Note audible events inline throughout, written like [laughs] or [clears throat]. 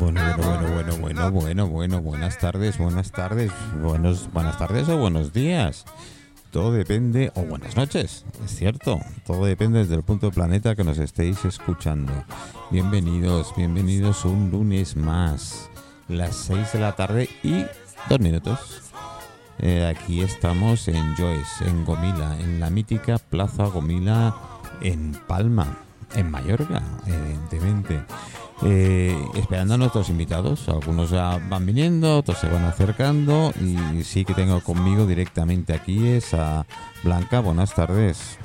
Bueno, bueno, bueno, bueno, bueno, bueno, buenas tardes, buenas tardes, buenos, buenas tardes o buenos días. Todo depende, o buenas noches, es cierto, todo depende desde el punto del planeta que nos estéis escuchando. Bienvenidos, bienvenidos un lunes más, las 6 de la tarde y dos minutos. Eh, aquí estamos en Joyce, en Gomila, en la mítica Plaza Gomila en Palma, en Mallorca, evidentemente. Eh, esperando a nuestros invitados. Algunos ya van viniendo, otros se van acercando. Y sí que tengo conmigo directamente aquí es a Blanca. Buenas tardes.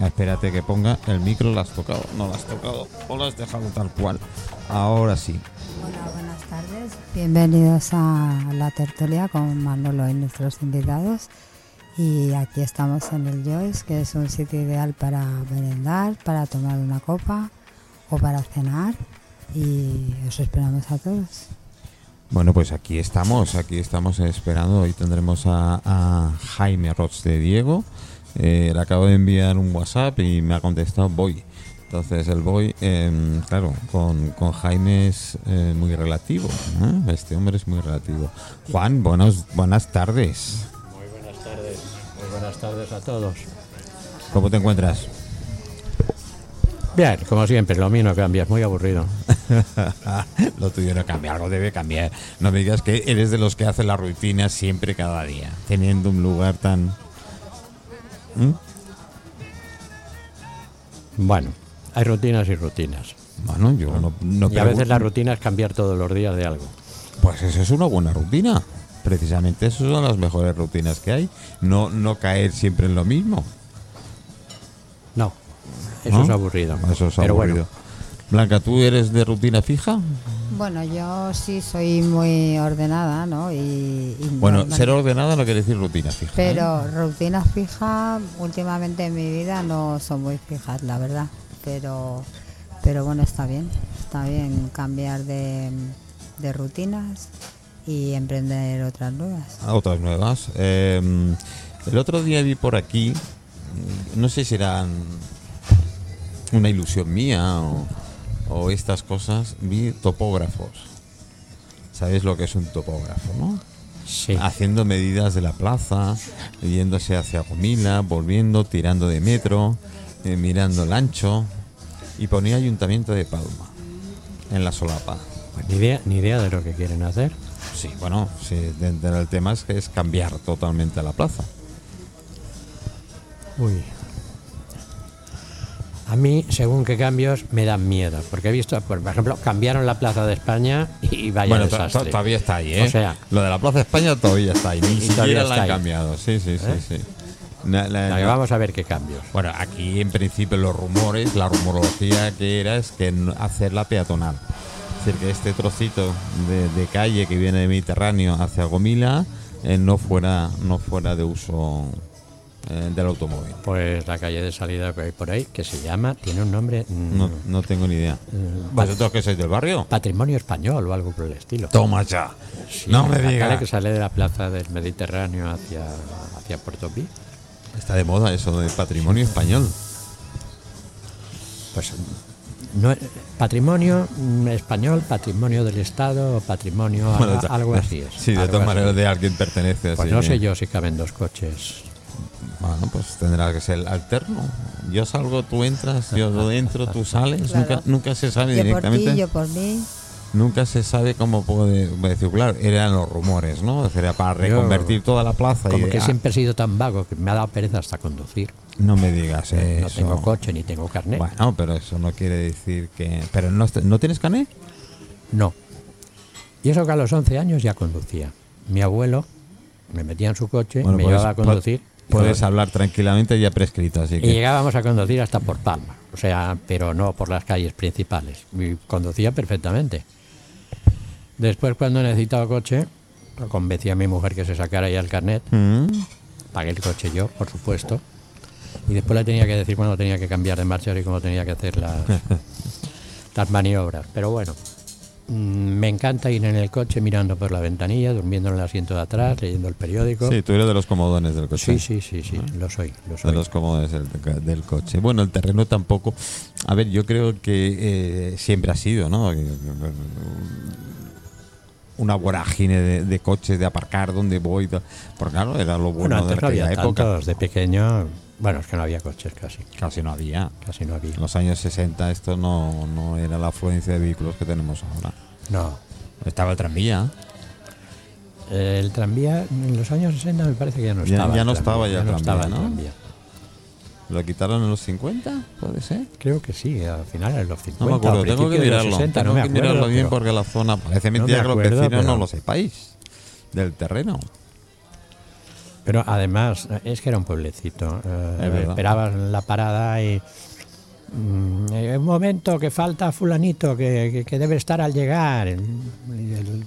Espérate que ponga el micro. ¿Lo has tocado? No lo has tocado. O lo has dejado tal cual. Ahora sí. Hola, buenas tardes. Bienvenidos a la tertulia con Manolo y nuestros invitados. Y aquí estamos en el Joyce, que es un sitio ideal para merendar, para tomar una copa o para cenar y os esperamos a todos. Bueno, pues aquí estamos, aquí estamos esperando. Hoy tendremos a, a Jaime Roch de Diego. Eh, le acabo de enviar un WhatsApp y me ha contestado voy. Entonces el voy, eh, claro, con, con, Jaime es eh, muy relativo. ¿eh? Este hombre es muy relativo. Juan, buenos, buenas tardes. Muy buenas tardes, muy buenas tardes a todos. ¿Cómo te encuentras? Bien, como siempre, lo mío no cambia, es muy aburrido. [laughs] lo tuyo no cambia, algo debe cambiar. No me digas que eres de los que hace la rutina siempre cada día, teniendo un lugar tan... ¿Mm? Bueno, hay rutinas y rutinas. Bueno, yo no, no Y a veces la rutina es cambiar todos los días de algo. Pues eso es una buena rutina. Precisamente esas son las mejores rutinas que hay. No, no caer siempre en lo mismo. Eso ¿No? es aburrido. Eso es Pero aburrido. bueno, Blanca, ¿tú eres de rutina fija? Bueno, yo sí soy muy ordenada, ¿no? Y, y Bueno, ser ordenada no quiere decir rutina fija. ¿eh? Pero rutinas fijas, últimamente en mi vida no son muy fijas, la verdad. Pero, pero bueno, está bien. Está bien cambiar de, de rutinas y emprender otras nuevas. a otras nuevas. Eh, el otro día vi por aquí, no sé si eran una ilusión mía o, o estas cosas, vi topógrafos. ¿Sabes lo que es un topógrafo, no? sí. Haciendo medidas de la plaza, yéndose hacia Gomila, volviendo, tirando de metro, eh, mirando el ancho y ponía Ayuntamiento de Palma en la solapa. Pues ni, idea, ni idea de lo que quieren hacer. Sí, bueno, sí, dentro del tema es que es cambiar totalmente la plaza. Uy. A mí, según qué cambios, me dan miedo. Porque he visto, por ejemplo, cambiaron la Plaza de España y vaya bueno, desastre. todavía está ahí, ¿eh? O sea- lo de la Plaza de España todavía está ahí, ni [laughs] siquiera la está han ahí. cambiado. Sí, sí, sí, ¿Eh? sí. La- vamos a ver qué cambios. Bueno, aquí en principio los rumores, la rumorología que era es que hacerla peatonal. Es decir, que este trocito de, de calle que viene de Mediterráneo hacia Gomila eh, no fuera no fuera de uso eh, del automóvil. Pues la calle de salida que hay por ahí, que se llama, tiene un nombre, mm, No, no tengo ni idea. ¿Vosotros que sois del barrio? patrimonio español o algo por el estilo. Toma ya. Sí, no me la calle digas. que sale de la plaza del Mediterráneo hacia, hacia Puerto Pi. Está de moda eso de patrimonio español. Pues no, patrimonio mm, español, patrimonio del Estado, patrimonio a- algo así es. Sí, de todas maneras de alguien pertenece. Pues así no sé yo si caben dos coches. Bueno, pues tendrá que ser alterno. Yo salgo, tú entras, yo entro, tú sales. Claro. Nunca, nunca se sabe Yo por directamente. ti, yo por mí. Nunca se sabe cómo puede decir, claro, eran los rumores, ¿no? Era para reconvertir toda la plaza. Como y, que ah, siempre he sido tan vago que me ha dado pereza hasta conducir. No me digas eso. No tengo coche ni tengo carnet. Bueno, pero eso no quiere decir que. Pero no, ¿no tienes carnet? No. Y eso que a los 11 años ya conducía. Mi abuelo me metía en su coche, Bueno, me puedes- llevaba a conducir. Puedes hablar tranquilamente ya prescrito, así Y que. llegábamos a conducir hasta por Palma, o sea, pero no por las calles principales. Y conducía perfectamente. Después, cuando necesitaba coche, convencí a mi mujer que se sacara ya el carnet, Mm, pagué el coche yo, por supuesto, y después le tenía que decir cuándo tenía que cambiar de marcha y cómo tenía que hacer las, [laughs] las maniobras. Pero bueno, me encanta ir en el coche mirando por la ventanilla, durmiendo en el asiento de atrás, leyendo el periódico. Sí, tú eres de los comodones del coche. sí, sí, sí, sí, lo soy, lo de soy. los comodones del, del coche. Bueno, el terreno tampoco. A ver, yo creo que eh, siempre ha sido, ¿no? Una vorágine de, de coches, de aparcar donde voy. Porque claro, era lo Bueno, bueno de no había aquella época. tantos, de pequeño, bueno, es que no había coches casi, Casi no había. casi no había. En los años 60 esto no, no era la afluencia de vehículos que tenemos ahora. No, Estaba el tranvía. el tranvía en los años 60 me parece que ya no Ya- estaba. ya no estaba ya el no tranvía, estaba ¿no? tranvía. ¿Lo quitaron en los 50? ¿Puede ser? Creo que sí, al final en los 50. No me acuerdo, tengo que mirarlo. 60, tengo no me que acuerdo, mirarlo bien pero- porque la zona parece me mentira que los vecinos no lo sepáis del terreno. Pero además, es que era un pueblecito. eh, Es esperabas la parada y. mm, eh, un momento, que falta Fulanito, que, que- que debe estar al llegar. El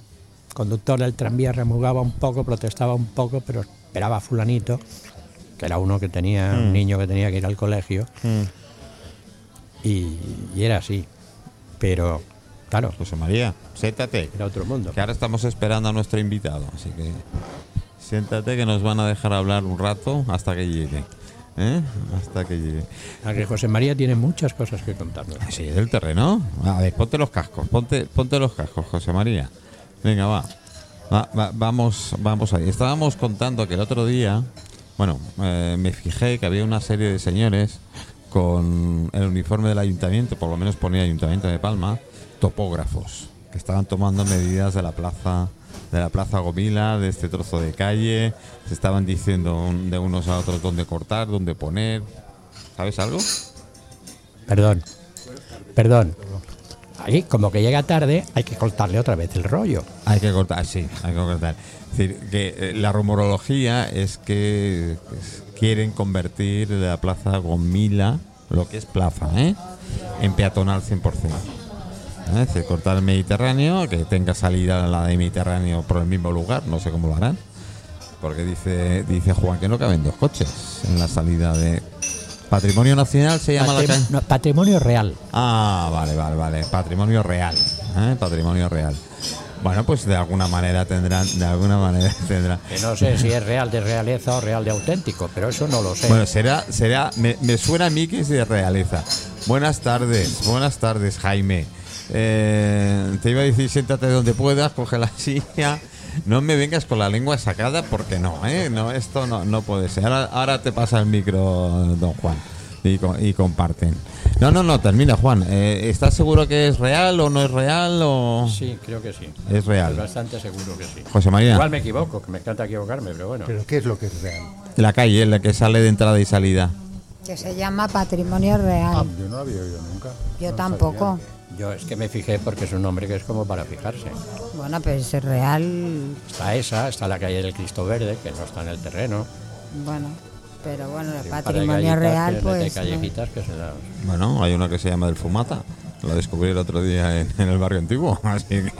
conductor del tranvía remugaba un poco, protestaba un poco, pero esperaba a Fulanito, que era uno que tenía, Mm. un niño que tenía que ir al colegio. Y, y era así. Pero, claro, José María, siéntate. era otro mundo. Que ahora estamos esperando a nuestro invitado. Así que siéntate que nos van a dejar hablar un rato hasta que llegue. ¿Eh? Hasta que llegue. A que José María tiene muchas cosas que contarnos. Sí, del terreno. A ver, ponte los cascos, ponte, ponte los cascos, José María. Venga, va. Va- va- vamos, vamos ahí. Estábamos contando que el otro día, bueno, eh, me fijé que había una serie de señores con el uniforme del ayuntamiento, por lo menos ponía Ayuntamiento de Palma, topógrafos, que estaban tomando medidas de la plaza de la plaza Gomila, de este trozo de calle, se estaban diciendo un- de unos a otros dónde cortar, dónde poner. ¿Sabes algo? Perdón, perdón. Ahí, como que llega tarde, hay que cortarle otra vez el rollo. Hay que cortar, sí, hay que cortar. Es decir, que eh, la rumorología es que pues, quieren convertir la plaza Gomila, lo que es plaza, ¿eh? en peatonal 100%. ¿Eh? Es decir, cortar el Mediterráneo, que tenga salida la de Mediterráneo por el mismo lugar, no sé cómo lo harán. Porque dice, dice Juan que no caben dos coches en la salida de... Patrimonio Nacional se llama la Patrim- calle. no, patrimonio real. Ah, vale, vale, vale. Patrimonio real. ¿eh? Patrimonio real. Bueno, pues de alguna manera tendrán, de alguna manera [laughs] tendrán. Que no sé si es real de realeza o real de auténtico, pero eso no lo sé. Bueno, será, será, me, me suena a mí que es de realeza. Buenas tardes, buenas tardes, Jaime. Eh, te iba a decir, siéntate donde puedas, coge la [laughs] silla. No me vengas con la lengua sacada porque no, ¿eh? No, esto no, no puede ser. Ahora, ahora te pasa el micro, don Juan, y, co- y comparten. No, no, no, termina, Juan. Eh, ¿Estás seguro que es real o no es real o sí, creo que sí. es real? bastante seguro que sí. José María, Igual me equivoco, que me encanta equivocarme, pero bueno. ¿Pero qué es lo que es real? la calle, la que sale de entrada y salida. Que se llama Patrimonio Ah, Real. yo no había oído nunca. Yo No tampoco. Yo es que me fijé porque es un nombre que es como para fijarse. Bueno, pero es real. Está esa, está la calle del Cristo Verde, que no está en el terreno. Bueno, pero bueno, el Hay patrimonio real, pues. De no. callejitas que se las... Bueno, hay una que se llama del Fumata. Lo descubrí el otro día en, en el barrio antiguo. [laughs] Así que,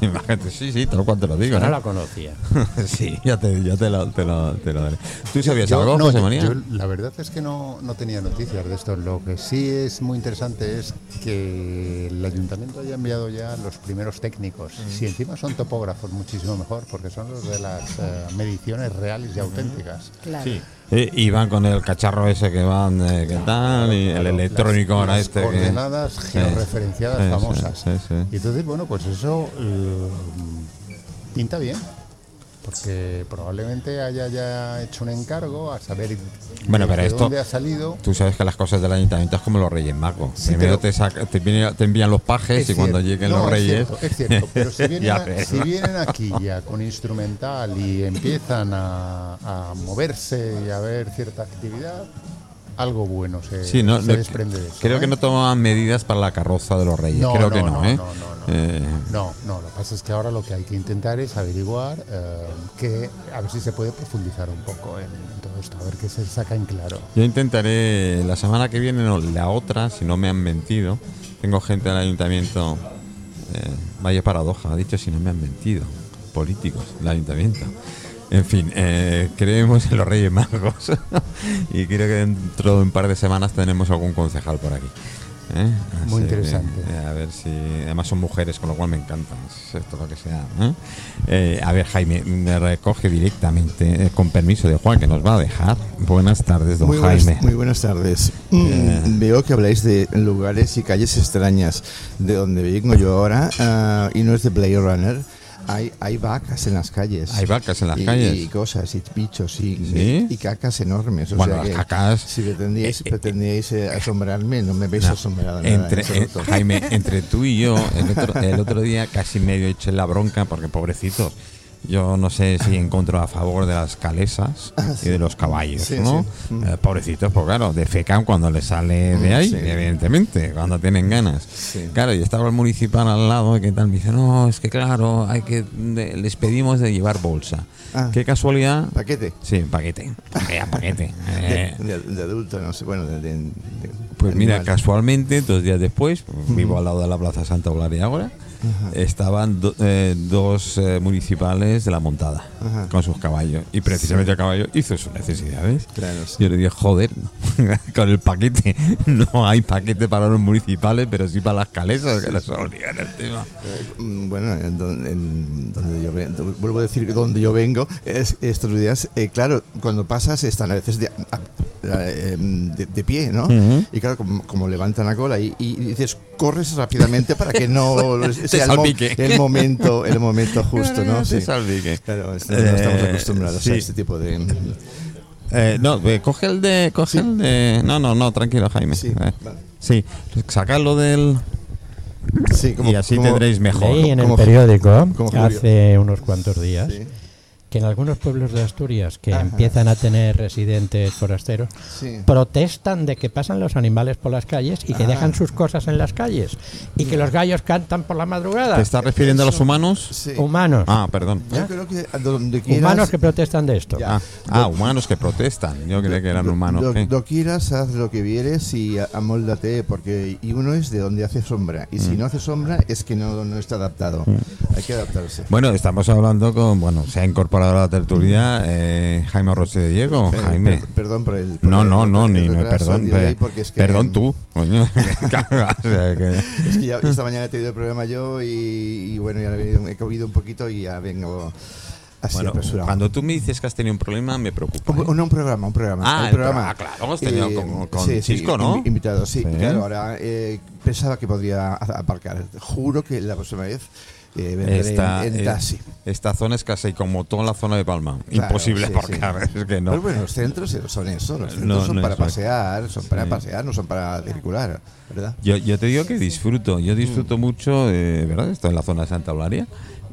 imagínate, sí, sí, tal cual te lo digo. No ¿no? la conocía. [laughs] sí, ya te, ya te, lo, te, lo, te lo daré. ¿Tú sabías Yo- algo, no, José María? yo la verdad es que no, no tenía noticias de esto. Lo que sí es muy interesante es que el ayuntamiento haya enviado ya los primeros técnicos. Si encima son topógrafos, muchísimo mejor, porque son los de las eh, mediciones reales y auténticas. Claro. Sí. Y van con el cacharro ese que van, eh, que tal, y el electrónico ahora este que... coordenadas georreferenciadas sí, famosas. sí, sí. Y entonces, bueno, pues eso eh, pinta bien. Porque probablemente haya ya hecho un encargo a saber Bueno, pero de esto- dónde ha salido. Tú sabes que las cosas del ayuntamiento es como los Reyes Magos. Sí, Primero te, saca- te, viene- te envían los pajes Es y cuando lleguen No, los es Reyes... cierto, Es cierto, pero si [laughs] vienen, a- aquí ya con instrumental y empiezan a, a moverse y a ver cierta actividad, algo bueno se, Sí, no, se no, desprende de eso. creo ¿eh? que no tomaban medidas para la carroza de los Reyes. No, creo no, que no, no, ¿eh? no, no, no. Eh, No, no, lo que pasa es que ahora lo que hay que intentar es averiguar eh, que, a ver si se puede profundizar un poco en, en todo esto, a ver qué se saca en claro. Yo intentaré la semana que viene, no, la otra, si no me han mentido. Tengo gente del ayuntamiento. eh, vaya paradoja, ha dicho si no me han mentido. Políticos del ayuntamiento. En fin, eh, creemos en los Reyes Magos. [laughs] y creo que dentro de un par de semanas tenemos algún concejal por aquí. ¿eh? Muy que, interesante. eh, a ver si. Además son mujeres, con lo cual me encantan. Es esto lo que sea. ¿eh? Eh, a ver, Jaime, me recoge directamente, eh, con permiso de Juan, que nos va a dejar. Buenas tardes, don Muy buenas, Jaime. muy buenas tardes. Mm, Eh. Veo que habláis de lugares y calles extrañas de donde vengo yo ahora ah, y no es de Blade Runner. Hay, hay vacas en las calles. Hay vacas en las y, calles. Y cosas, y bichos, y, ¿Sí? y cacas enormes. O Bueno, sea las que cacas- Si pretendíais, eh, eh, pretendíais eh, asombrarme, no me veis No, asombrado. nada, entre, en absoluto. eh, Jaime, entre tú y yo, el otro, el otro día casi medio eché la bronca porque pobrecitos. Yo no sé si encuentro a favor de las calesas [laughs] y de los caballos, Sí, ¿no? sí. Mm. Eh, pobrecitos, pues claro, defecan cuando les sale de Mm, ahí, evidentemente, cuando tienen ganas. Claro, y estaba el municipal al lado, que tal? Me dice, no, es que claro, hay que de- les pedimos de llevar bolsa. Ah. Qué casualidad. Paquete. Sí, paquete. Vaya paquete. [laughs] Eh, De, de- de adulto, no sé, bueno, de, pues mira, casualmente, dos días después, vivo al lado de la Plaza Santa Eulalia ahora, estaban do- eh, dos eh, municipales de la montada Ajá. con sus caballos. Y precisamente el caballo hizo sus necesidades. Claro, sí. Yo le dije, joder, [laughs] con el paquete. [laughs] No hay paquete para los municipales, pero sí para las calesas, que les obligan el tema. Eh, mm, Bueno, en don- en donde yo ven- do- vuelvo a decir que donde yo vengo, es, estos días, eh, claro, cuando pasas están a veces de, a- a- em, de- de pie, ¿no? Y claro, como, como levantan la cola y, y dices, corres rápidamente para que no [laughs] sea el, mo- el momento el momento justo, ¿no? Te Sí. salpique. Claro, esto- no estamos Eh, acostumbrados sí. a este tipo de... Eh, no, eh, coge el de. Coge el de. No, no, no, tranquilo, Jaime. Sí, Eh, vale. sí, sacarlo del. Sí, como- y así como- tendréis mejor. Leí en el periódico hace unos cuantos días Sí, que en algunos pueblos de Asturias que Ajá. empiezan a tener residentes forasteros sí. protestan de que pasan los animales por las calles y que Ah. dejan sus cosas en las calles y que los gallos cantan por la madrugada. ¿Te estás refiriendo a los humanos? Sí. Humanos. Ah, perdón. Yo creo que donde quieras... Humanos que protestan de esto. Ya. Ah, ah, humanos que protestan. Yo creía que eran humanos. Lo, ¿qué? lo quieras, haz lo que vieres y amóldate, porque y uno es de donde hace sombra. Y Mm. si no hace sombra, es que no, no está adaptado. Hay que adaptarse. Bueno, estamos hablando con. Bueno, se ha incorporado a la tertulia eh, Jaime Rosé de Diego. Per- Jaime. per- perdón por el. por No, el- no, no, ni no, perdón. diré, pe- porque es que- perdón tú. coño. [laughs] Es que ya esta mañana he tenido el programa yo y, y bueno, ya he, comido un poquito y ya vengo así Bueno, apresurado. cuando tú me dices que has tenido un problema, me preocupa. Un, ¿eh? un- un programa, un programa. Ah, un el programa. programa, claro, hemos tenido Eh, con- con sí, sí, Cisco, ¿no? invi- Invitados, sí. Sí. Claro, ahora eh, pensaba que podría aparcar. Juro que la próxima vez eh, vendré Esta, en, en eh, taxi. esta zona es casi como toda la zona de Palma. Claro, Imposible sí, porque sí. es que no. Pero bueno, los centros son eso, los centros No, son no para pasear, son para Sí. pasear, no son para circular, ¿verdad? Yo, yo te digo que disfruto, yo Mm. disfruto mucho, eh, ¿verdad? Estoy en la zona de Santa Eulalia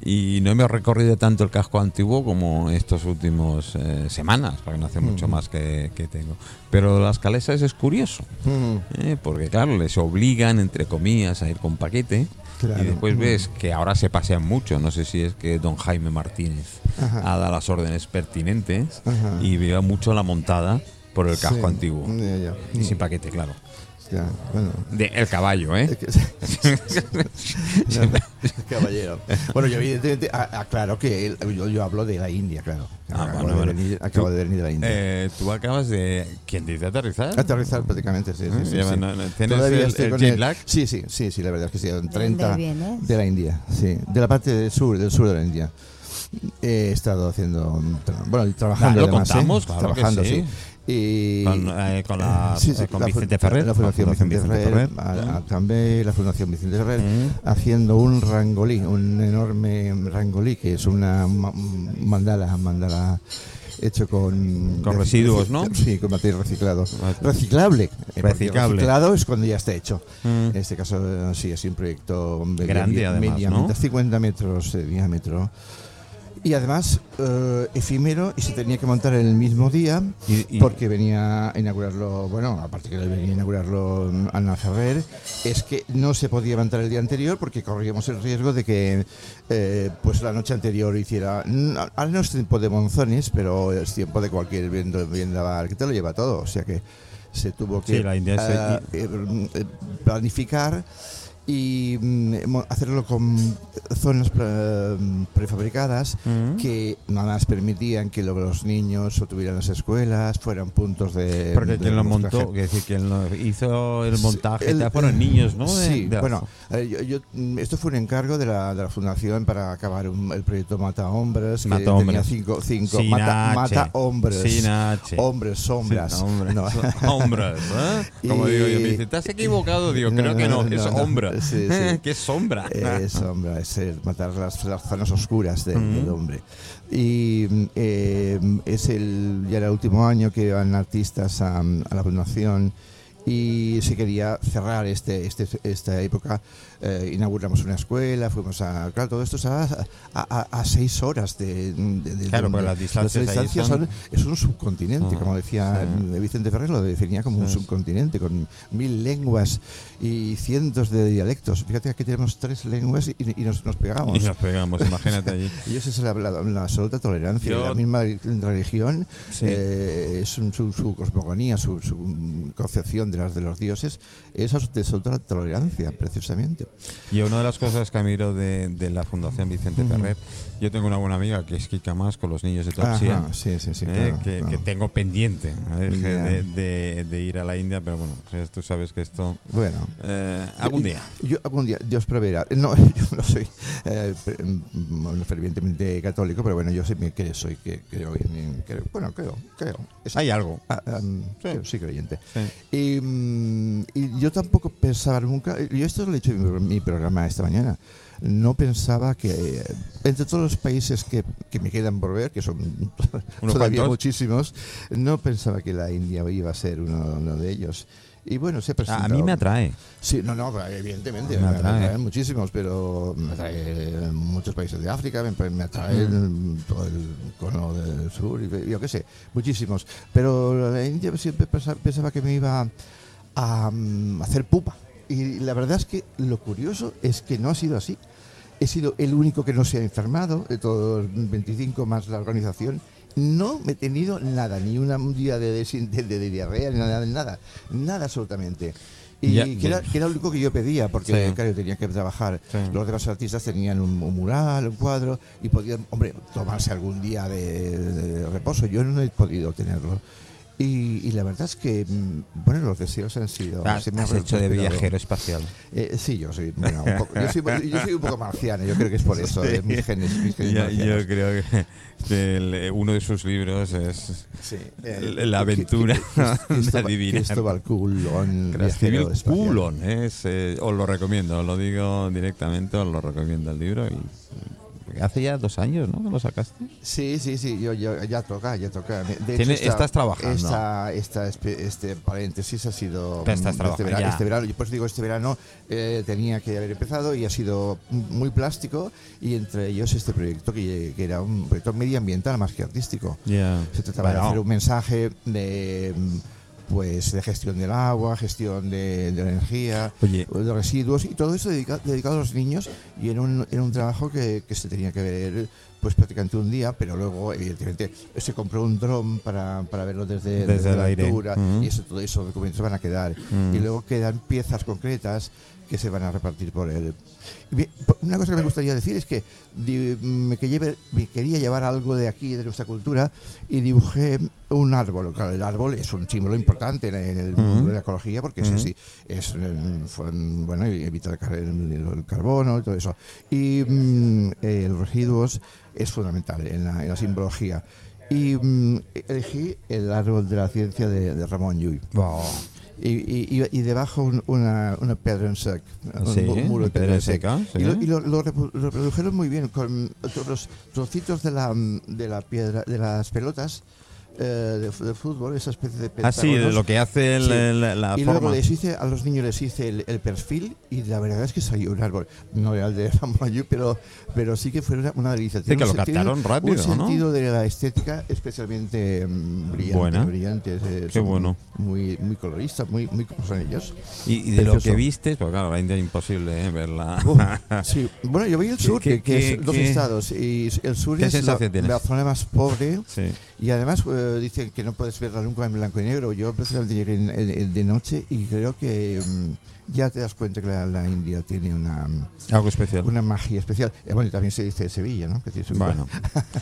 y no me he recorrido tanto el casco antiguo como estos últimos eh, semanas, porque no hace Mm. mucho más que, que tengo. Pero las calesas es curioso, ¿eh? porque claro, les obligan, entre comillas, a ir con paquete. Claro. Y después ves que ahora se pasean mucho. No sé si es que don Jaime Martínez Ajá. ha dado las órdenes pertinentes Ajá. y veo mucho la montada por el casco Sí. antiguo. Ya, ya. Y sin paquete, claro. Ya, bueno. De el caballo, ¿eh? Que- [laughs] caballero. Bueno, yo evidentemente aclaro que él- yo, yo hablo de la India, claro. Ah, acabo bueno, de, bueno. venir, acabo de venir de la India. Eh, tú acabas de. ¿Quién dice aterrizar? Aterrizar prácticamente, sí. sí, Ah, sí, ya, sí. no, no, ¿tienes Todavía el- el con jet lag? Sí, sí, sí, sí, la verdad es que sí. en 30 vienes? de la India, sí. De la parte del sur, del sur de la India. He estado haciendo, bueno, trabajando Ah, lo además, ¿eh? contamos, claro que trabajando, sí. Y, con, eh, con la, [laughs] Sí, sí, eh, con la Vicente Ferrer. La Fundación Vicente, Ferrer, a- a- también la Fundación Vicente Ferrer, Mm. haciendo un rangolí, un enorme rangolí, que es una ma- mandala, mandala hecho con... Con residuos, ¿no? Sí, con material reciclado. Reciclable. eh, Reciclable. Reciclado es cuando ya está hecho. Mm. En este caso, eh, sí, es un proyecto de Grande, además, mediamente, ¿no? 50 metros de diámetro. Y además, eh, efímero, y se tenía que montar el mismo día, Y- y- porque venía a inaugurarlo, bueno, aparte que venía a inaugurarlo mm, Ana Ferrer, es que no se podía levantar el día anterior porque corríamos el riesgo de que eh, pues la noche anterior hiciera, mm, ahora no es tiempo de monzones, pero es tiempo de cualquier viento vendaval que te lo lleva todo, o sea que se tuvo que Sí, la India es- ah, eh, eh, planificar y mm, hacerlo con zonas pre- prefabricadas Mm. que nada más permitían que los niños o tuvieran las escuelas, fueran puntos de... Porque de quien lo montó, que decir, quien lo hizo el Sí, montaje, el- ya fueron niños, ¿no? Sí, de bueno, eh, yo, yo, mm, esto fue un encargo de la, de la fundación para acabar un- el proyecto Mata Hombres, que Mata tenía Hombres. cinco, cinco Sin mata, H. mata Hombres, Sin H. hombres, sombras, hombres. No. [laughs] Hombres, ¿eh? Como Y- digo yo, me dice, ¿te has equivocado? Digo, No, creo que no, es no. Sombra. Sí, sí. [laughs] ¿Qué sombra? Eh, Es sombra, es el matar las, las zonas oscuras del, del hombre. Y eh, es el, ya era el último año que van artistas a, a la fundación y se quería cerrar este, este, esta época. Eh, inauguramos una escuela, fuimos a. Claro, todo esto es a, a, seis horas de. de- de- Claro, de- las distancias son- son, es un subcontinente, Ah, como decía sí. Vicente Ferrer, lo definía como un subcontinente, con mil lenguas y cientos de dialectos. Fíjate que aquí tenemos tres lenguas y, y nos, nos pegamos. Y nos pegamos, imagínate allí. [laughs] Y eso es la, la- la absoluta tolerancia. Yo- la misma religión, Sí. eh, es su, su- su cosmogonía, su, su concepción de las de los dioses, es de absoluta tolerancia, precisamente. Y una de las cosas que admiro de, de la Fundación Vicente Ferrer, yo tengo una buena amiga que es Kika Más con los niños de Topsia. Ajá, sí, sí, sí, eh, claro, que, claro. que tengo pendiente de, de- de ir a la India, pero bueno, tú sabes que esto Bueno. eh, algún día. Yo algún día, Dios proveerá. No, [laughs] yo no soy eh, fervientemente católico, pero bueno, yo sí creo, soy que creo, en- creo- bueno, creo, creo. Es- Hay algo. Ah, um, Sí. creo, sí, creyente. Sí. Y, mm, y yo tampoco pensaba nunca, yo esto lo he dicho en mi programa esta mañana, no pensaba que entre todos los países que, que me quedan por ver, que son todavía cuantos. muchísimos, no pensaba que la India iba a ser uno, uno de ellos. Y bueno, se ha A, mí me atrae. Sí, no, no, evidentemente, Me me, atrae. atraen muchísimos, pero me atrae muchos países de África, me, me atrae Mm. todo el cono del sur, y yo qué sé, muchísimos. Pero la India siempre pensa- pensaba que me iba a, mm, hacer pupa. Y la verdad es que lo curioso es que no ha sido así. He sido el único que no se ha enfermado, de todos los 25 más la organización. No me he tenido nada, ni una- un día de, desin- de, de diarrea, ni nada, nada, nada absolutamente. Y que, era, que era lo único que yo pedía, porque Sí. claro, tenía que trabajar. Sí. Los demás artistas tenían un, un mural, un cuadro, y podían, hombre, tomarse algún día de reposo. Yo no he podido tenerlo. Y, y la verdad es que, mm, bueno, los deseos han sido... Has, se me has hecho de viajero espacial. Eh, sí, yo soy, bueno, un poco, yo, soy, yo soy un poco marciano, yo creo que es por [laughs] eso, eh, mis genes, mis genes marcianos. yo creo [laughs] que, el- uno de sus libros es Sí, la aventura [laughs] de adivinar. Cristóbal Culón, Cristóbal. Culon, es, eh, os lo recomiendo, os lo digo directamente, os lo recomiendo el libro. Y, hace ya dos años, ¿no? Que lo sacaste. Sí, sí, sí, yo, yo- ya toca, ya toca. De esta- estás trabajando. Esta, esta este paréntesis ha sido estás trabajando, este, verano, este verano. Yo pues digo, este verano eh, tenía que haber empezado y ha sido muy plástico y entre ellos este proyecto que, que era un proyecto medioambiental más que artístico. Se trataba de hacer un mensaje de pues de gestión del agua, gestión de, de la energía, Oye. de residuos y todo eso dedica- dedicado a los niños y en un, en un trabajo que, que se tenía que ver pues prácticamente un día, pero luego evidentemente se compró un dron para, para verlo desde, Desde el la aire. altura Ujú. y eso, todo esos documentos van a quedar Mm. y luego quedan piezas concretas que se van a repartir por él. Una cosa que me gustaría decir es que me, que lleve- me quería llevar algo de aquí, de nuestra cultura, y dibujé un árbol. Claro, el árbol es un símbolo importante en el mundo de la ecología porque Ujú. es así, es, fue, mm, bueno, evita el, car- el- el carbono y todo eso. Y mm, eh, los residuos es fundamental en la, en la simbología. Y mm, elegí el árbol de la ciencia de, de Ramón Llull. Wow. Y, y, y- debajo un- una, una piedra en sec, un Sí, muro de piedra en seca, sí. Y, lo, y lo- lo reprodujeron muy bien con los trocitos de la, de la piedra, de las pelotas eh, de, de fútbol, esa especie de Ah, sí, de lo que hace el- Sí. el- la y forma. luego les hice, a los niños les hice el, el perfil y la verdad es que salió un árbol. No era el de [laughs] Ramayú, pero, pero sí que fue una, una delicia. Sí, que lo captaron rápido, Un ¿no? sentido de la estética especialmente mm, brillante. Buena. brillante, eh, Qué bueno. Muy, muy coloristas, muy, muy como son ellos. Y, y de lo Precioso. que viste, pues claro, la India es imposible ¿eh? verla. Uf, [laughs] sí. Bueno, yo al ¿Qué- sur, que, que es dos estados, y el sur qué es la, la zona más pobre sí. y además eh, dicen que no puedes verla nunca en blanco y negro. Yo precisamente llegué en- en- en de noche y creo que mm, ya te das cuenta que la, la India tiene una, Algo especial. una magia especial. Eh, bueno, y también se dice Sevilla, ¿no? Que tiene su- Bueno,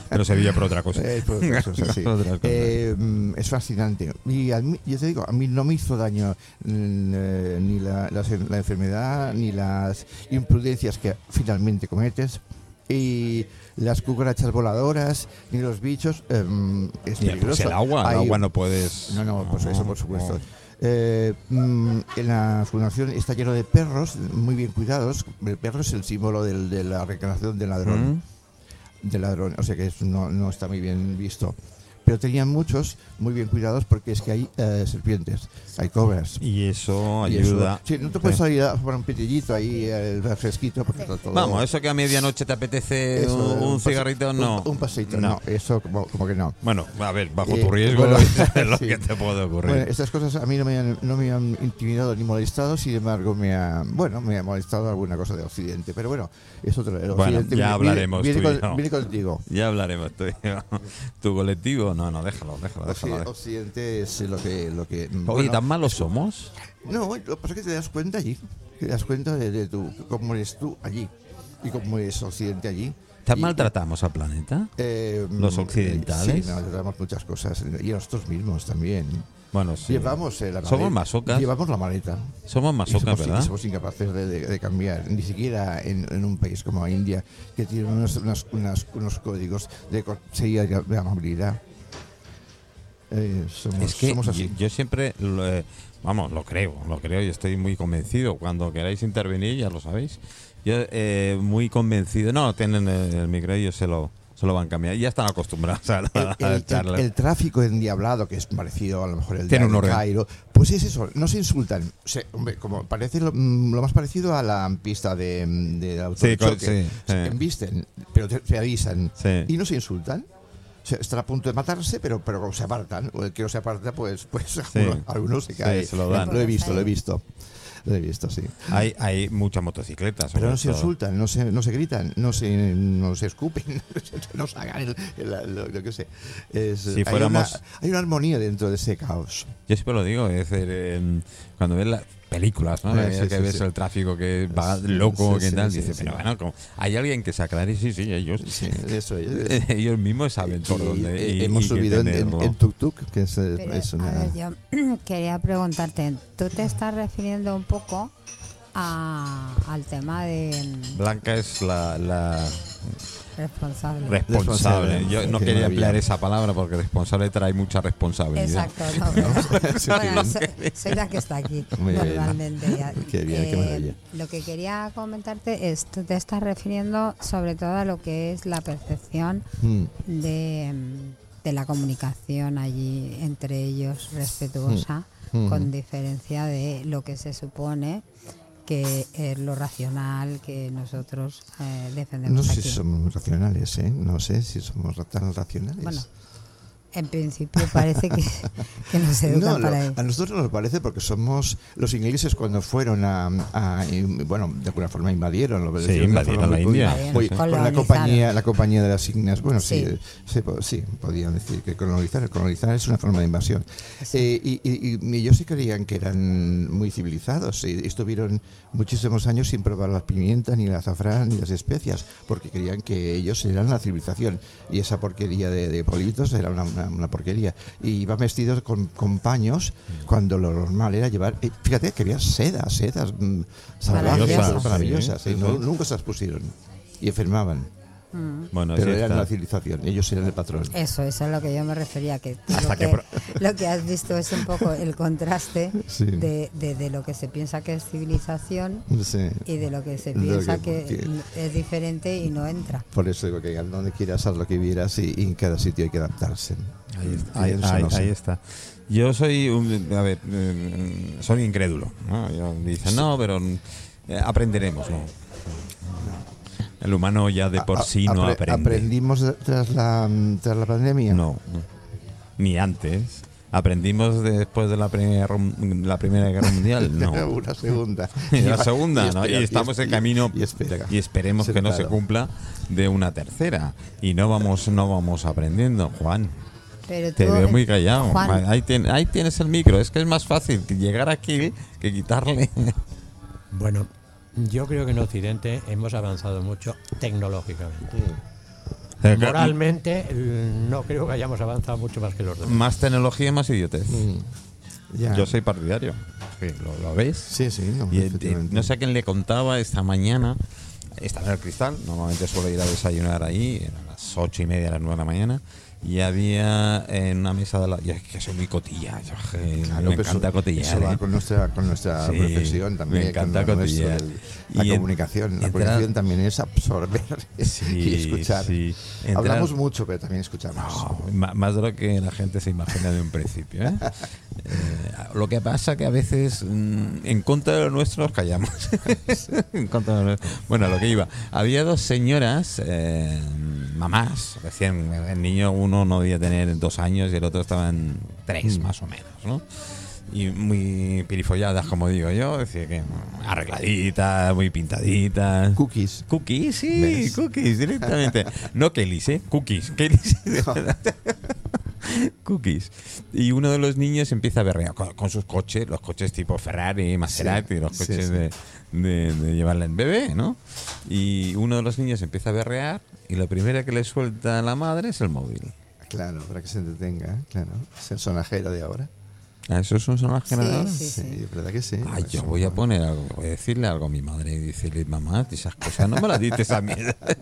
pero Sevilla por otra cosa. [laughs] Eh, por sí. [laughs] Eh, mm, es fascinante. Y a mí, yo te digo, a mí no me hizo daño mm, eh, ni la, la, la enfermedad, ni las imprudencias que finalmente cometes. Y las cucarachas voladoras, ni los bichos. eh, mm, es pues, peligroso. el agua, el agua no puedes. no, no, pues eso por supuesto. no. Eh, mm, en la fundación está lleno de perros, muy bien cuidados. El perro es el símbolo del- de la reencarnación del ladrón ¿Mm? de ladrón, o sea que no, no está muy bien visto. Pero tenían muchos muy bien cuidados porque es que hay eh, serpientes, hay cobras. Y eso Y eso- ayuda. sí, no te puedes salir a tomar un pitillito ahí, el fresquito, porque está todo. Vamos, eso que a medianoche te apetece eso, un, un cigarrito, un- no. Un, paseito, no. Eso como, como que no. Bueno, a ver, bajo Eh, tu riesgo bueno, [laughs] es lo [laughs] sí. que te puede ocurrir. Bueno, estas cosas a mí no me, han, no me han intimidado ni molestado, sin embargo, me ha, bueno, me ha molestado alguna cosa de Occidente. Pero bueno, es otro. Bueno, ya viene- hablaremos Viene, tú y yo. viene contigo. Ya hablaremos tú y yo. ¿Tu colectivo? No, no, déjalo, déjalo, déjalo. Occidente, Occidente es lo que. Lo que Oye, bueno, ¿tan malos somos? No, lo que pasa es que te das cuenta allí. Te das cuenta de, de tu, cómo eres tú allí y cómo es Occidente allí. ¿Tan maltratamos al planeta? eh, ¿Los occidentales? Sí, maltratamos muchas cosas. Y a nosotros mismos también. Bueno, sí. Llevamos eh, la Somos maleta. masocas. Llevamos la maleta. Somos masocas, somos, ¿verdad? somos incapaces de, de- de cambiar, ni siquiera en, en un país como India, que tiene unos, unas- unas- unos códigos de cortesía y amabilidad. Eh, somos, Es que somos así. yo, yo siempre, lo, eh, vamos, lo creo, lo creo y estoy muy convencido. Cuando queráis intervenir, ya lo sabéis. Yo eh, muy convencido. No, tienen el, el micro y ellos se lo, se lo van a cambiar. Ya están acostumbrados a, el, a- el- a el- charlar. el tráfico endiablado, que es parecido a lo mejor el de. Cairo, pues es eso, no se insultan. O sea, hombre, como parece lo, mm, lo más parecido a la pista de, mm, de auto Sí, sí, Se sí. embisten, pero te, te avisan. Y no se insultan. Están a punto de matarse, pero, pero se apartan. O el que no se aparta, pues, pues alguno, alguno se Sí, cae. se lo dan. he visto, lo he visto. Lo he visto, sí. Hay, hay muchas motocicletas. Pero no se todo. insultan, no se, no se gritan, no se, no se escupen, [laughs] no se hagan el- el- lo, lo que sé. Es- Si hay, fuéramos- una, hay una armonía dentro de ese caos. Yo siempre lo digo, es decir, cuando ves las películas, ¿no? Sí, que sí, ves sí. el tráfico que va loco, sí, que sí, tal, sí. pero bueno, como, hay alguien que se aclare, sí, sí, ellos, Sí, eso es. [laughs] ellos mismos saben por dónde. eh, y- hemos y subido en, en, en tuk-tuk, que es, Pero, es a una... ver, yo [clears throat] quería preguntarte, tú te estás refiriendo un poco a- al tema de mm, Blanca es la, la responsable. responsable. Responsable. Yo no quería emplear esa palabra porque responsable trae mucha responsabilidad. Exacto, no, [laughs] [laughs] bueno, soy, soy la que está aquí Muy bien. normalmente. ya. Qué bien, qué Eh, maravilla. Lo que quería comentarte es, tú te estás refiriendo sobre todo a lo que es la percepción Mm, de, de la comunicación allí entre ellos respetuosa, Mm. con Mm. diferencia de lo que se supone que es lo racional que nosotros eh, defendemos No sé aquí. si somos racionales, ¿eh? No sé si somos tan racionales. Bueno, en principio parece que, que nos educan No, lo- para ello. a nosotros nos parece porque somos los ingleses cuando fueron a, a- y, bueno de alguna forma invadieron lo Sí, invadieron la India. Con la compañía la compañía de las signas bueno sí, Sí. se po- sí, podían decir que colonizar colonizar es una forma de invasión Eh, y, y- y ellos sí creían que eran muy civilizados y estuvieron muchísimos años sin probar la pimienta ni el azafrán ni las especias porque creían que ellos eran la civilización y esa porquería de, de politos era una, una- una porquería y iban vestidos con, con paños cuando lo normal era llevar eh, fíjate que había sedas sedas mm, salvajes Maravillosas. Sí, sí, no- sí. nunca se las pusieron y enfermaban Bueno, pero eran está. la civilización ellos eran el patrón Eso, eso es a lo que yo me refería, que Hasta lo que que, pro- [laughs] lo que has visto es un poco el contraste Sí. de, de- de lo que se piensa que es civilización Sí. y de lo que se piensa que- es diferente y no entra. Por eso digo que al donde quieras haz lo que vieras y, y en cada sitio hay que adaptarse. Ahí, está, Y ahí- eso ahí- no sé. ahí está. Yo soy, un, a ver, eh, soy incrédulo. ¿no? Yo- dicen, no, pero eh, aprenderemos, ¿no? El humano ya de por A- sí no apre- aprende. ¿Aprendimos tras la, tras la pandemia? No, no. ni antes. ¿Aprendimos después de la primera, la primera guerra mundial? [laughs] No. Una segunda. [laughs] Y la segunda, Y ¿no? Y estamos y- en camino y espera. y esperemos que no se cumpla de una tercera. Y no vamos, no vamos aprendiendo, Juan. Pero Te veo muy callado. Juan, Ahí, tien- ahí tienes el micro. Es que es más fácil llegar aquí que quitarle. Bueno, yo creo que en Occidente hemos avanzado mucho tecnológicamente. Moralmente, eh, no creo que hayamos avanzado mucho más que los demás. Más tecnología y más idiotez. Mm. Ya. Yo soy partidario. ¿Lo, lo ves? Sí, sí, no, Y, eh, efectivamente. no sé a quién le contaba esta mañana. Estaba en el cristal. Normalmente suelo ir a desayunar ahí. Eran las ocho y media, las nueve de la mañana. Y había en una mesa de la. Yo es que soy muy cotilla. yo, Claro, me encanta cotillar. Eso va ¿eh? con nuestra, con nuestra Sí, profesión también. me encanta con lo nuestro cotillar. del- La Y en- comunicación. La comunicación también es absorber [laughs] Sí, y escuchar. sí. Entrar- Hablamos mucho, pero también escuchamos. No, más de lo que la gente se imagina de un principio. ¿eh? [laughs] Eh, lo que pasa que a veces mm, en contra de lo nuestro nos callamos. [laughs] En contra de lo nuestro. Bueno, lo que iba. Había dos señoras, eh, mamás, recién el niño uno no debía tener dos años y el otro estaba en tres más o menos, ¿no? Y muy pirifolladas, como digo yo, es decir, que arregladitas, muy pintaditas. Cookies. Cookies, sí, ¿Ves? cookies directamente. [laughs] No Kellys, ¿eh? Cookies. Kellys. [laughs] [laughs] cookies. Y uno de los niños empieza a berrear con, con sus coches, los coches tipo Ferrari, Maserati, los coches sí. De, de, de llevarle en bebé, ¿no? Y uno de los niños empieza a berrear y lo primero que le suelta a la madre es el móvil. Claro, para que se entretenga, claro. Es el sonajero de ahora. ¿A ¿Eso es un sonaje Sí, sí, sí. es verdad que sí. Ay, yo Eso, voy a poner algo, voy a decirle algo a mi madre y decirle, mamá, esas cosas no me las dices a mí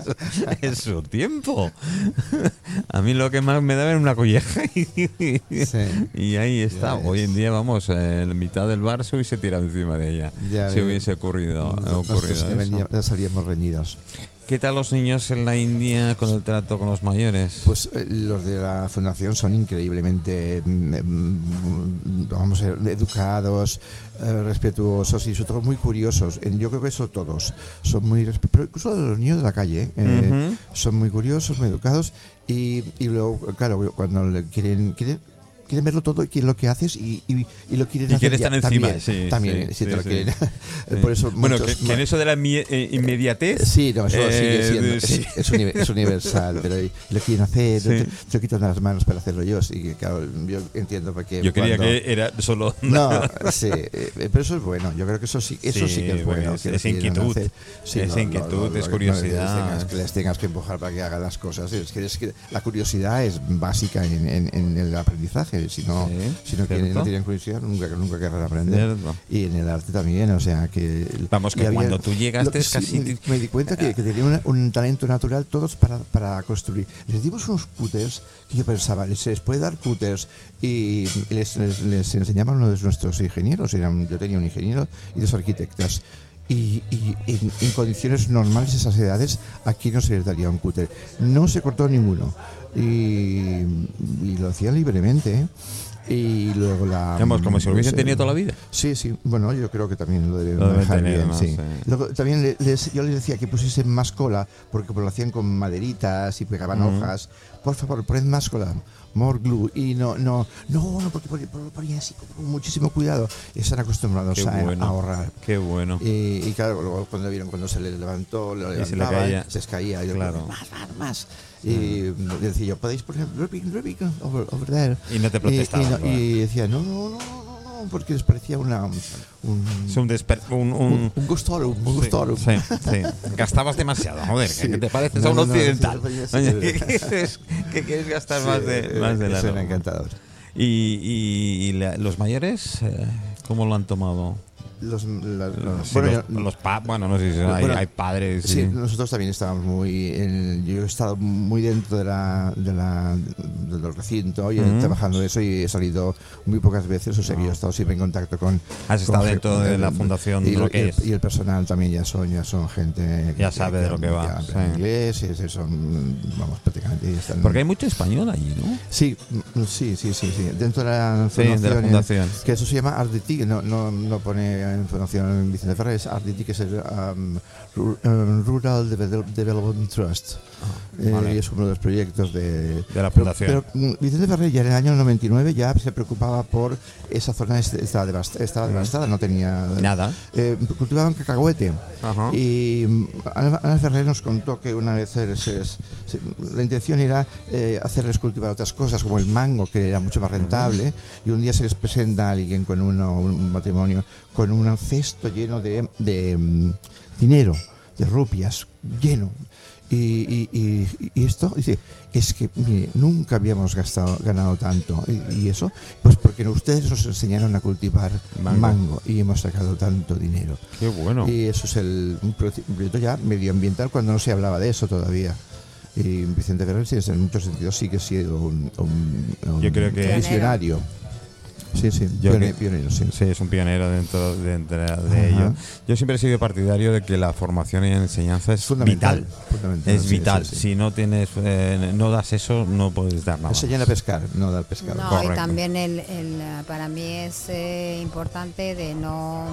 [laughs] en su tiempo. A mí lo que más me daba era una colleja y, [laughs] Sí. y ahí está. Ya Hoy en día, vamos, en mitad del bar se hubiese tirado encima de ella. Ya si ves. hubiese ocurrido, ocurrido ya eso. venía- ya salíamos reñidos. ¿Qué tal los niños en la India con el trato con los mayores? Pues eh, los de la fundación son increíblemente, mm, mm, vamos a ver, educados, eh, respetuosos y sobre todo muy curiosos. Yo creo que eso todos son muy, pero incluso los niños de la calle, eh, son muy curiosos, muy educados y, y luego, claro, cuando le quieren, quieren quieren verlo todo y quieren lo que haces y, y, y lo quieren Y hacer quiere ya, estar encima, también, sí, también sí, sí, te lo quieren. Por eso bueno, muchos que, que en eso de la eh, inmediatez. Sí, no, eso sigue eh, siendo, de- es, sí. es es universal, pero lo quieren hacer, te, te lo quitan de las manos para hacerlo yo, sí, que, claro, yo entiendo porque Yo quería cuando- que era solo. [laughs] No, sí, eh, pero eso es bueno, yo creo que eso sí, eso sí, que es bueno. pues, que es quieren inquietud. Es inquietud, es curiosidad. Que les, tengas, que empujar para que hagan las cosas, es que, es la curiosidad es básica en el aprendizaje, si no, Sí, si no, quieren, cierto. no tienen curiosidad nunca, nunca querrán aprender. Cierto. Y en el arte también, o sea que... Vamos, que había- cuando tú llegaste lo que sí, casi- me, di- me di cuenta que, que tenían un talento natural todos para, para construir. Les dimos unos cutters que yo pensaba, les, se les puede dar cutters y les, les, les enseñaban uno de nuestros ingenieros, eran, yo tenía un ingeniero y dos arquitectas. Y, y en, en condiciones normales esas edades aquí no se les daría un cúter. No se cortó ninguno. Y, y lo hacían libremente. ¿eh? Y luego la... Vamos, como si lo hubiesen pues, tenido toda la vida. Sí, sí. Bueno, yo creo que también lo deben manejar tener, bien, ¿no? sí. Sí. Luego, también le- les- yo les decía que pusiesen más cola, porque lo hacían con maderitas y pegaban hojas. Por favor, poned más cola, more glue. Y no, no, no, no, porque porque- porque así con muchísimo cuidado. Están acostumbrados a, bueno. a ahorrar. Qué bueno. Y, y claro, luego cuando vieron cuando se le levantó, lo Y se le caía. se caía. Y yo, Claro. más, más, más. Y decía yo, podéis poner rubbing, rubbing over, over there. Y no te protestaban, Y, no- y decía, no, no, no, no, no, porque les parecía una, un, Es un, un, un- un, un gustorum, un gustorum. Sí, sí. Gastabas demasiado, joder, Sí. que te pareces No, a un no, no, occidental. sí, sí, sí, Oye, sí. ¿qué quieres, qué quieres gastar Sí, más de, más de la encantador. ¿Y, y, y la- los mayores eh, cómo lo han tomado? Los, la- Los, bueno, los, yo- los pa- bueno, no sé si hay, Bueno, hay padres. Sí, y- nosotros también estábamos muy. en- yo he estado muy dentro de la, de la, del recinto y trabajando eso y he salido muy pocas veces, o sea que yo he estado siempre en contacto con. Has estado dentro de la fundación, y, lo y que el, es. y el personal también ya son, ya son gente. Ya sabe de lo que va, sí. inglés, y son, vamos, prácticamente. ya están- Porque hay mucho español allí, ¿no? Sí, mm, sí, sí, sí, sí. Dentro de la Sí, de la fundación, que eso se llama Arditi, que no, no, no pone en Fundación Vicente Ferrer, es Arditi, que es el um, um, Rural Devel- Development Trust. Eh, Ah, vale. y es uno de los proyectos de, De la fundación. Pero, Pero mm, Vicente Ferrer ya en el año 99 ya se preocupaba por esa zona, est- estaba, devast- estaba devastada, no tenía Nada. Eh, cultivaban cacahuete. Ajá. Y mm, Ana, Ferrer nos contó que una vez la intención era eh, hacerles cultivar otras cosas, como el mango, que era mucho más rentable. Y un día se les presenta a alguien con uno, un matrimonio con un cesto lleno de, de, mm, dinero, de rupias, lleno. Y, y- y- y esto, dice, es que mire, nunca habíamos gastado, ganado tanto. Y, eso, pues porque ustedes nos enseñaron a cultivar Mango. mango, y hemos sacado tanto dinero. Qué bueno. Y eso es el, un proye- un proyecto ya medioambiental cuando no se hablaba de eso todavía. Y Vicente Ferrer, en muchos sentidos, sí que ha sido un, un- un Yo creo que- visionario. Sí, sí, Yo pione- que- pionero, sí. Sí, es un pionero dentro de, ello. Yo siempre he sido partidario de que la formación y enseñanza es Fundamental, vital. fundamental, Es sí, vital. sí, sí. Si no tienes, eh, no das eso, no puedes dar nada. Enseñan a pescar, no dar pescado. No, Correcto. y también el, el, para mí es eh, importante de no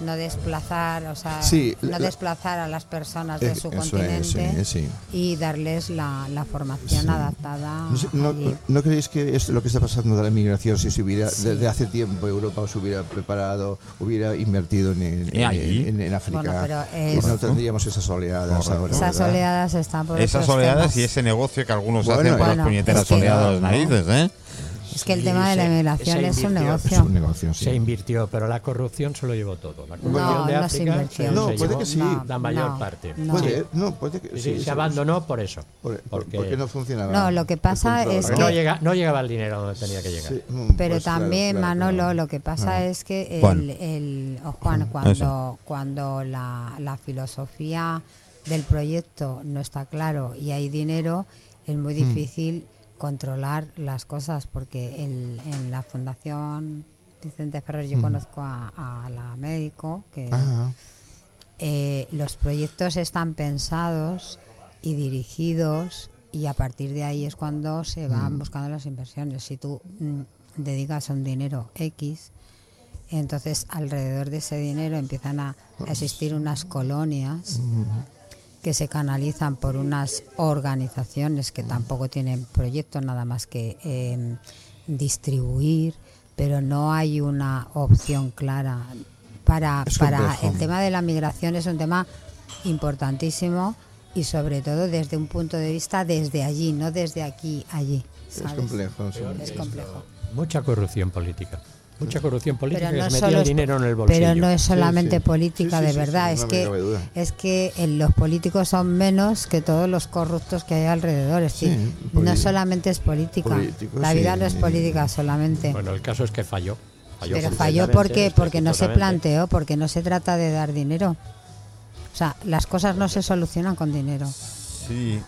no desplazar, o sea, Sí, no la- desplazar a las personas de Eh, su eso es, continente sí, sí. y darles la, la formación Sí. adaptada. No, sé, no- allí. ¿no creéis que es lo que está pasando de la migración, si se hubiera, desde hace tiempo Europa se hubiera preparado, hubiera invertido en, en, allí. en- en África, Bueno, pero pues es- no tendríamos esas oleadas Correcto. ahora. Esas oleadas están por Esas oleadas temas. y ese negocio que algunos Bueno, hacen con bueno, las puñeteras oleadas ¿no? narices, ¿eh? Es que el tema de la inmigración es un negocio. Es un negocio, sí. Se invirtió, pero la corrupción se lo llevó todo. La corrupción No, de no se África invirtió. se, No, se puede llevó que sí. la mayor no, parte. no. Puede, no, puede que Sí, sí, se sí, abandonó por eso. por- porque porque no funcionaba. No, lo que pasa es ¿no? que- no, llega, no llegaba el dinero donde tenía que llegar. Sí, mm, Pero pues también, claro, Manolo, claro. lo que pasa Ah. es que el, Juan. el- o Juan, cuando, cuando la, la filosofía del proyecto no está claro y hay dinero, es muy Mm. Controlar las cosas porque el- en la Fundación Vicente Ferrer yo conozco a, a la médico que Mm. Ah, eh, los proyectos están pensados y dirigidos y a partir de ahí es cuando se van buscando las inversiones. Si tú mm, dedicas un dinero X, entonces alrededor de ese dinero empiezan a existir unas colonias que se canalizan por unas organizaciones que tampoco tienen proyectos nada más que eh, distribuir, pero no hay una opción clara para, para el tema de la migración es un tema importantísimo y sobre todo desde un punto de vista desde allí, no desde aquí allí. es complejo. sí. Es complejo. Mucha corrupción política. Mucha corrupción política Pero no, que se solo metía el es- dinero en el bolsillo. pero no es solamente sí. política Sí, sí, de sí, verdad, sí, es que es que eh, los políticos son menos que todos los corruptos que hay alrededor. Es Sí, decir, no solamente es política, la vida sí. no es política solamente. Bueno, el caso es que falló. falló pero falló porque porque no se planteó, porque no se trata de dar dinero. O sea, las cosas no se solucionan con dinero. Sí.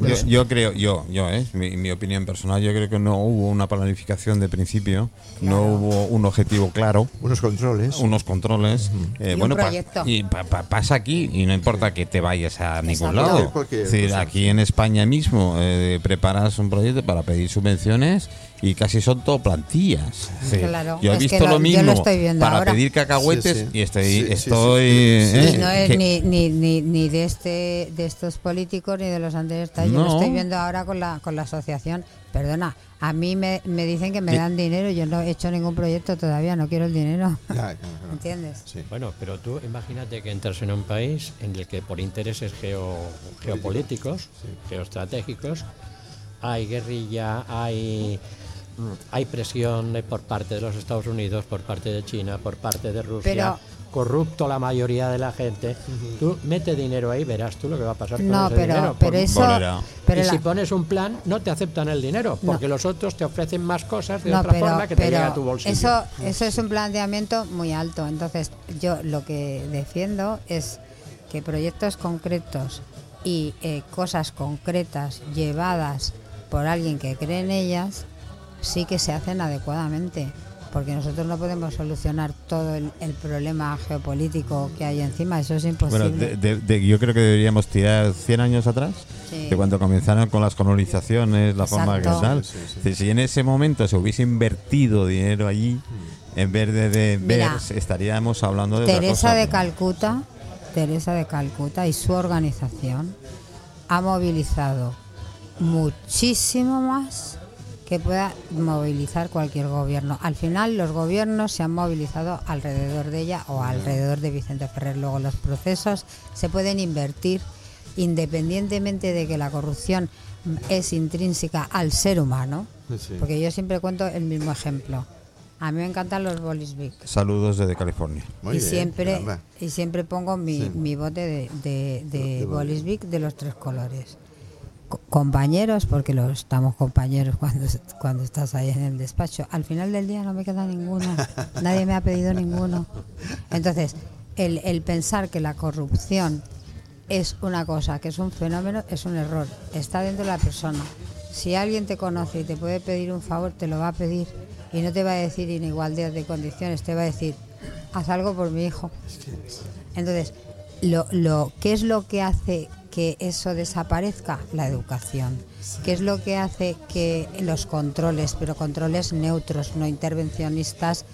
Yo- Yo, creo, yo, yo, eh, mi, mi opinión personal, yo creo que no hubo una planificación de principio, no hubo un objetivo claro, Unos controles. unos controles. eh, Y un bueno, pa- proyecto. y pa- pa- pasa aquí y no importa que te vayas a ningún Exacto. lado. Cualquier Es decir, cosa, aquí en España mismo eh, preparas un proyecto para pedir subvenciones y casi son todo plantillas. Claro, yo he es que visto lo- lo yo mismo lo estoy viendo para ahora. pedir cacahuetes Sí, sí. y estoy, Sí, sí, sí, estoy sí, sí, eh, no es ni, ni, ni, ni de este de estos políticos ni de los anteriores. Yo No. lo estoy viendo ahora con la, con la asociación. Perdona, a mí me, me dicen que me dan dinero. Yo no he hecho ningún proyecto todavía, no quiero el dinero. Ya. [laughs] ¿Entiendes? Sí. Bueno, pero tú imagínate que entras en un país en el que por intereses geo- geopolíticos, geoestratégicos, hay guerrilla, hay, hay presión por parte de los Estados Unidos, por parte de China, por parte de Rusia. Pero- corrupto la mayoría de la gente. Tú mete dinero ahí, verás tú lo que va a pasar con No, ese pero, dinero. pero Por- eso. Bolera. Pero y la- si pones un plan, no te aceptan el dinero, porque los otros te ofrecen más cosas de no, otra pero, forma que te llega a tu bolsillo. Eso, eso es un planteamiento muy alto. Entonces, yo lo que defiendo es que proyectos concretos y eh, cosas concretas llevadas por alguien que cree en ellas sí que se hacen adecuadamente. Porque nosotros no podemos solucionar todo el, el problema geopolítico que hay encima, eso es imposible. Bueno, de- de- de- yo creo que deberíamos tirar 100 años atrás, Sí. de cuando comenzaron con las colonizaciones, la forma que Exacto. tal. Sí, sí. Si- Si en ese momento se hubiese invertido dinero allí, en vez de, de Mira, ver, estaríamos hablando de otra Teresa cosa. de Calcuta, Teresa de Calcuta y su organización ha movilizado muchísimo más que pueda movilizar cualquier gobierno. Al final los gobiernos se han movilizado alrededor de ella o alrededor de Vicente Ferrer. Luego los procesos se pueden invertir independientemente de que la corrupción es intrínseca al ser humano. Sí. Porque yo siempre cuento el mismo ejemplo. A mí me encantan los bolis Bic. Saludos desde California. Muy y bien, siempre y siempre pongo mi, Sí. mi bote de, de, de De bolis Bic de los tres colores. Co- compañeros, porque los estamos compañeros cuando, cuando estás ahí en el despacho. Al final del día no me queda ninguno. Nadie me ha pedido ninguno. Entonces, el, el pensar que la corrupción es una cosa, que es un fenómeno, es un error. Está dentro de la persona. Si alguien te conoce y te puede pedir un favor, te lo va a pedir. Y no te va a decir en igualdad de condiciones, te va a decir, haz algo por mi hijo. Entonces, lo, lo, ¿qué es lo que hace que eso desaparezca? La educación. ¿Qué es lo que hace que los controles, pero controles neutros, no intervencionistas,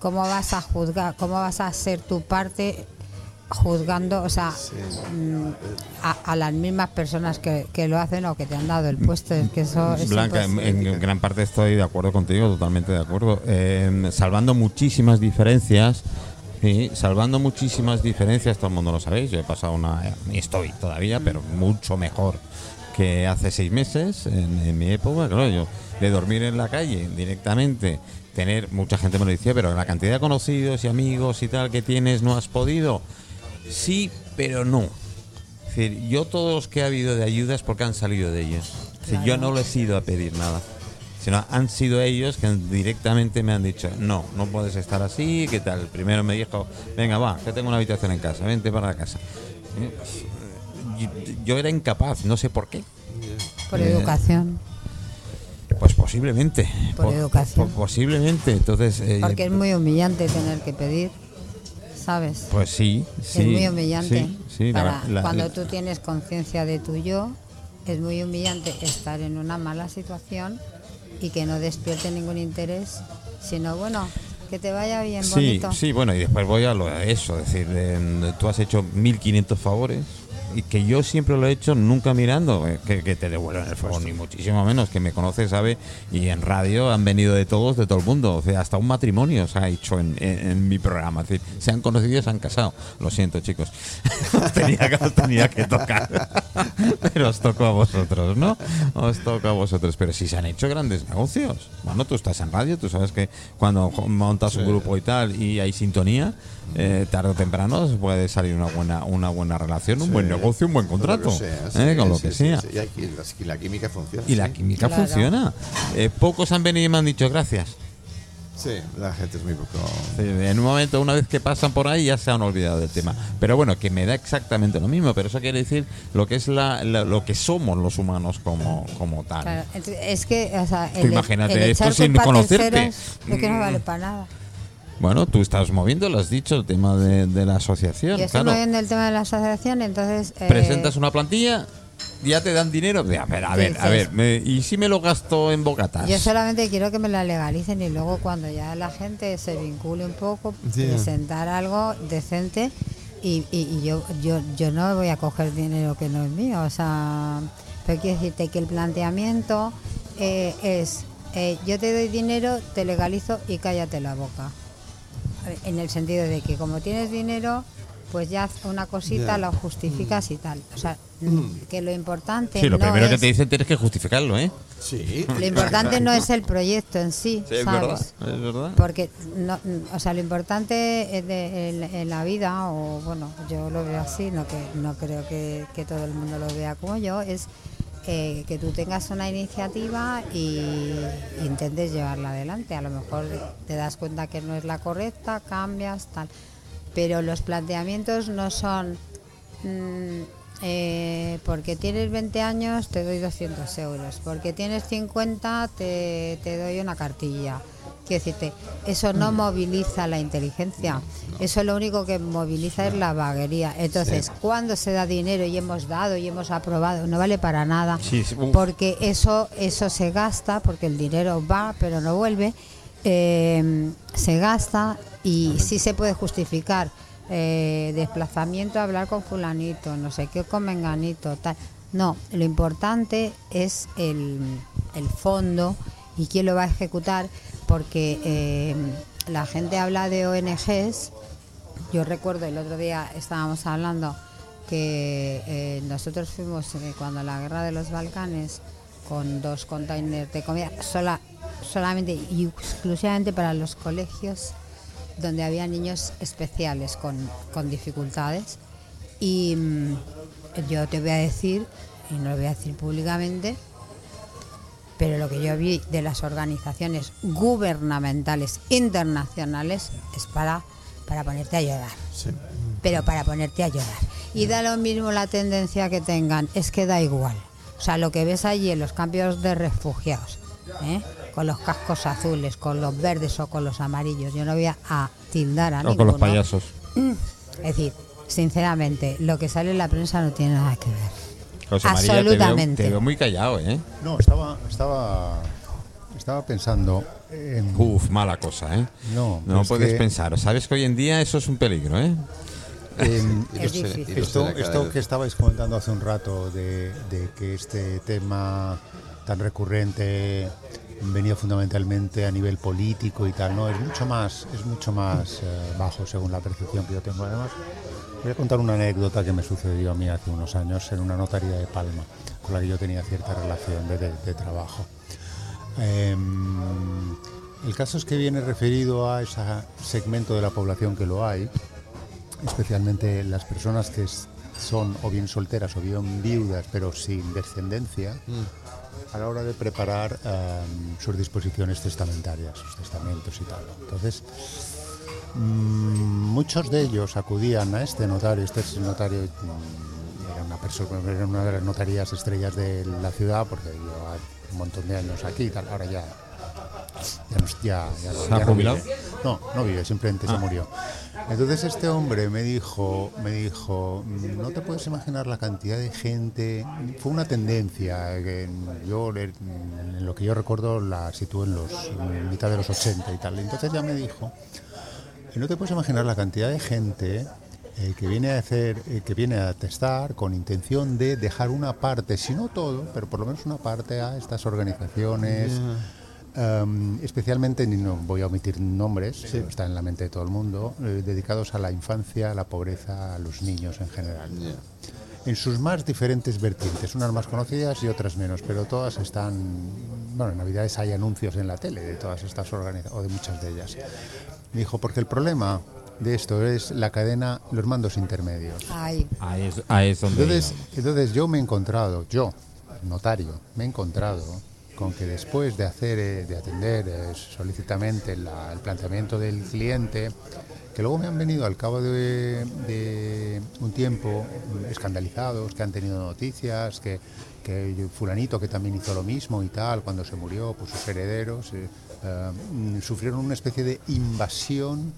cómo vas a juzgar, cómo vas a ser tu parte juzgando, o sea, mm, a, a las mismas personas que, que lo hacen o que te han dado el puesto? Es que eso es Blanca, en, en gran parte estoy de acuerdo contigo, totalmente de acuerdo. Eh, salvando muchísimas diferencias, sí, salvando muchísimas diferencias, todo el mundo lo sabéis. Yo he pasado una. y Estoy todavía, pero mucho mejor que hace seis meses, en, en mi época. Claro, yo de dormir en la calle directamente, tener. Mucha gente me lo decía, pero la cantidad de conocidos y amigos y tal que tienes, no has podido. Sí, pero no. Es decir, yo todos los que ha habido de ayudas porque han salido de ellos. Yo no les he ido a pedir nada. Sino han sido ellos que directamente me han dicho, no, no puedes estar así, ¿qué tal? Primero me dijo, venga, va, que tengo una habitación en casa, vente para la casa. Pues, Yo, yo era incapaz, no sé por qué. por eh, educación. Pues posiblemente. Por educación. posiblemente. Entonces, eh, Porque es muy humillante tener que pedir, ¿sabes? pues sí, sí. es muy humillante. sí, sí, la- Para- la- cuando la- tú tienes conciencia de tu yo, es muy humillante estar en una mala situación y que no despierte ningún interés, sino bueno, que te vaya bien Sí, bonito. sí, bueno, y después voy a lo a eso, es decir, eh, tú has hecho 1500 favores y que yo siempre lo he hecho nunca mirando eh, que, que te devuelvan el favor, ni muchísimo menos, que me conoce, sabe, y en radio han venido de todos, de todo el mundo, o sea, hasta un matrimonio se ha hecho en, en- en mi programa, es decir, se han conocido y se han casado. Lo siento, chicos, [laughs] os tenía, que, os tenía que tocar, [laughs] pero os tocó a vosotros, ¿no? Os toca a vosotros, pero si se han hecho grandes negocios. Bueno, tú estás en radio, tú sabes que cuando montas un grupo y tal y hay sintonía, eh, tarde o temprano puede salir una buena una buena relación, un buen negocio, un buen contrato, Con lo que sea. Y, la, química funciona. Y la química Claro. funciona. Eh, pocos han venido y me han dicho gracias. Sí, la gente es muy poco. Sí, En un momento, una vez que pasan por ahí, ya se han olvidado del tema. Pero bueno, que me da exactamente lo mismo. Pero eso quiere decir lo que es la, la- lo que somos los humanos como, como tal. Claro, es que, o sea, Tú el, imagínate el esto sin conocerte. terceros es que no Mm. vale para nada. Bueno, tú estás moviendo, lo has dicho, el tema de, de la asociación. Yo estoy claro. moviendo el tema de la asociación, entonces... eh, Presentas una plantilla, ya te dan dinero. A ver, a ver, a ver. me- ¿Y si me lo gasto en bocatas? Yo solamente quiero que me la legalicen y luego cuando ya la gente se vincule un poco, Sí. presentar algo decente y, y- y yo, yo yo no voy a coger dinero que no es mío. O sea, pero quiero decirte que el planteamiento eh, es, eh, yo te doy dinero, te legalizo y cállate la boca. En el sentido de que como tienes dinero, pues ya una cosita, Ya. lo justificas y tal. O sea, que lo importante Sí, lo no primero que te dicen tienes que justificarlo, ¿eh? Sí. lo importante no es el proyecto en sí, Sí, es ¿sabes? verdad, es verdad. Porque, no, o sea, lo importante es de- en, en la vida, o bueno, yo lo veo así, no que no creo que, que todo el mundo lo vea como yo, es que tú tengas una iniciativa y intentes llevarla adelante. A lo mejor te das cuenta que no es la correcta, cambias, tal. Pero los planteamientos no son mm, eh, porque tienes 20 años te doy 200 euros, porque tienes 50 te, te doy una cartilla. Quiero decirte, eso no moviliza la inteligencia, eso lo único que moviliza es la vaguería. Entonces, cuando se da dinero y hemos dado y hemos aprobado, no vale para nada, Sí, sí, uf. porque eso, eso se gasta, porque el dinero va pero no vuelve, eh, se gasta y sí se puede justificar eh, desplazamiento, hablar con fulanito, no sé qué, con menganito, tal. No, lo importante es el, el fondo y quién lo va a ejecutar, porque eh, la gente habla de ONGs. Yo recuerdo el otro día estábamos hablando que eh, nosotros fuimos eh, cuando la guerra de los Balcanes con dos containers de comida sola, solamente y exclusivamente para los colegios donde había niños especiales con, con dificultades. Y mm, yo te voy a decir, y no lo voy a decir públicamente, pero lo que yo vi de las organizaciones gubernamentales internacionales es para, para ponerte a llorar. Pero para ponerte a llorar. Y da lo mismo la tendencia que tengan, es que da igual. O sea, lo que ves allí en los campos de refugiados, ¿eh? con los cascos azules, con los verdes o con los amarillos, yo no voy a tildar a O con los ninguno. payasos. Es decir, sinceramente, lo que sale en la prensa no tiene nada que ver. José María, te veo- Absolutamente. Te veo, muy callado, ¿eh? No, estaba, estaba, estaba pensando en... Uf, mala cosa, ¿eh? No, No es puedes que- pensar. Sabes que hoy en día eso es un peligro, ¿eh? en- [laughs] Es difícil. Esto, esto que estabais comentando hace un rato de, de que este tema tan recurrente venía fundamentalmente a nivel político y tal, no, es mucho más, es mucho más eh, bajo según la percepción que yo tengo. Además, voy a contar una anécdota que me sucedió a mí hace unos años en una notaría de Palma, con la que yo tenía cierta relación de, de- de trabajo. Em, el caso es que viene referido a ese segmento de la población que lo hay, especialmente las personas que son o bien solteras o bien viudas, pero sin descendencia, a la hora de preparar em, sus disposiciones testamentarias, sus testamentos y tal. Entonces, mm, muchos de ellos acudían a este notario, este es el notario mm, era una persona, era una de las notarías estrellas de la ciudad, porque lleva un montón de años aquí y tal, ahora ya ya no, ya, ya no- ¿Se ha no jubilado? No, no vive, simplemente se murió. Entonces este hombre me dijo, me dijo, "Mm, no te puedes imaginar la cantidad de gente. Fue una tendencia que en- yo en lo que yo recuerdo la sitúo en los en mitad de los 80 y tal. Entonces ya me dijo, no te puedes imaginar la cantidad de gente eh, que viene a hacer, eh, que viene a testar con intención de dejar una parte, si no todo, pero por lo menos una parte a estas organizaciones. especialmente, ni no voy a omitir nombres, pero está en la mente de todo el mundo, eh, dedicados a la infancia, a la pobreza, a los niños en general. En sus más diferentes vertientes, unas más conocidas y otras menos, pero todas están. Bueno, en Navidades hay anuncios en la tele de todas estas organizaciones, o de muchas de ellas. Me dijo, porque el problema de esto es la cadena, los mandos intermedios. Ay, Ahí es, ahí es donde. Entonces, entonces yo me he encontrado, yo, notario, me he encontrado con que después de hacer, eh, de atender eh, solícitamente la- el planteamiento del cliente, que luego me han venido al cabo de, un tiempo escandalizados, que han tenido noticias, que, que fulanito que también hizo lo mismo y tal, cuando se murió, pues sus herederos eh, mm, sufrieron una especie de invasión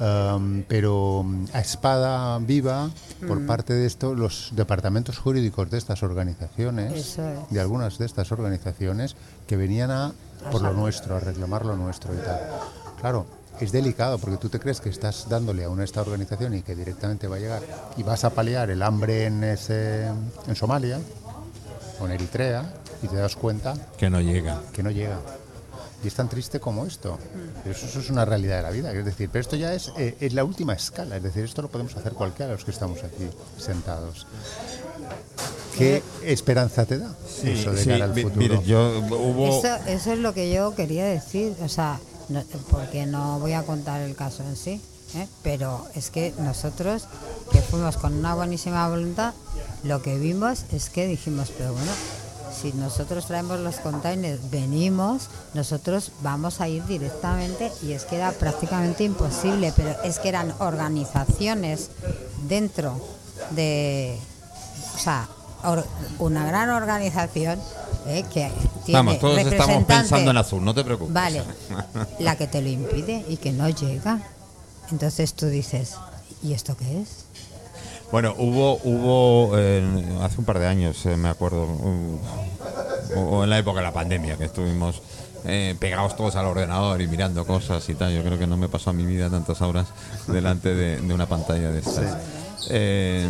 Um, pero a espada viva por parte de esto los departamentos jurídicos de estas organizaciones es. de algunas de estas organizaciones que venían a por lo nuestro a reclamar lo nuestro y tal claro es delicado porque tú te crees que estás dándole a una esta organización y que directamente va a llegar y vas a paliar el hambre en ese en Somalia o en Eritrea y te das cuenta Que no llega. que no llega. Y es tan triste como esto. Pero eso, eso es una realidad de la vida. Es decir, pero esto ya es, eh, es la última escala. Es decir, esto lo podemos hacer cualquiera de los que estamos aquí sentados. ¿Qué esperanza te da eso de Sí, cara al futuro? mire, yo hubo. eso, eso es lo que yo quería decir, o sea, no- porque no voy a contar el caso en sí, ¿eh? pero es que nosotros, que fuimos con una buenísima voluntad, lo que vimos es que dijimos, pero bueno, si nosotros traemos los containers, venimos, nosotros vamos a ir directamente y es que era prácticamente imposible, pero es que eran organizaciones dentro de, o sea, or- una gran organización eh, que tiene Vamos, todos estamos pensando en azul, no te preocupes. Vale, [laughs] la que te lo impide y que no llega. Entonces tú dices, ¿y esto qué es? Bueno, hubo, hubo eh, hace un par de años, eh, me acuerdo, uh, o, o en la época de la pandemia, que estuvimos eh, pegados todos al ordenador y mirando cosas y tal. Yo creo que no me pasó a mi vida tantas horas [laughs] delante de, de una pantalla de estas. eh,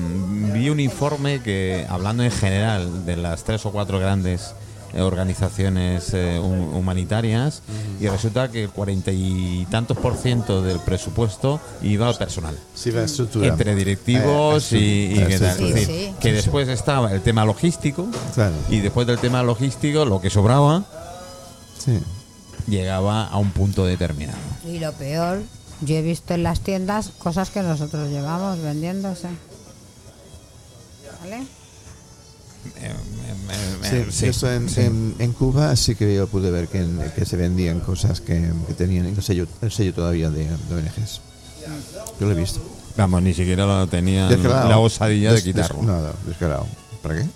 vi un informe que, hablando en general de las tres o cuatro grandes organizaciones eh, hu- humanitarias, y resulta que el cuarenta y tantos por ciento del presupuesto iba al personal. Sí, la estructura. Entre directivos Eh, y, y eh, qué sí, que después estaba el tema logístico Claro. y después del tema logístico lo que sobraba Sí. llegaba a un punto determinado. Y lo peor, yo he visto en las tiendas cosas que nosotros llevamos vendiéndose. ¿Vale? Sí, sí, eso en, sí. en- en Cuba sí que yo pude ver que, que se vendían cosas que, que tenían el sello, el sello todavía de, de ONGs. Yo lo he visto. Vamos, ni siquiera lo Descarado. la osadilla de Des- des- quitarlo. no, no, descarado. ¿Para qué?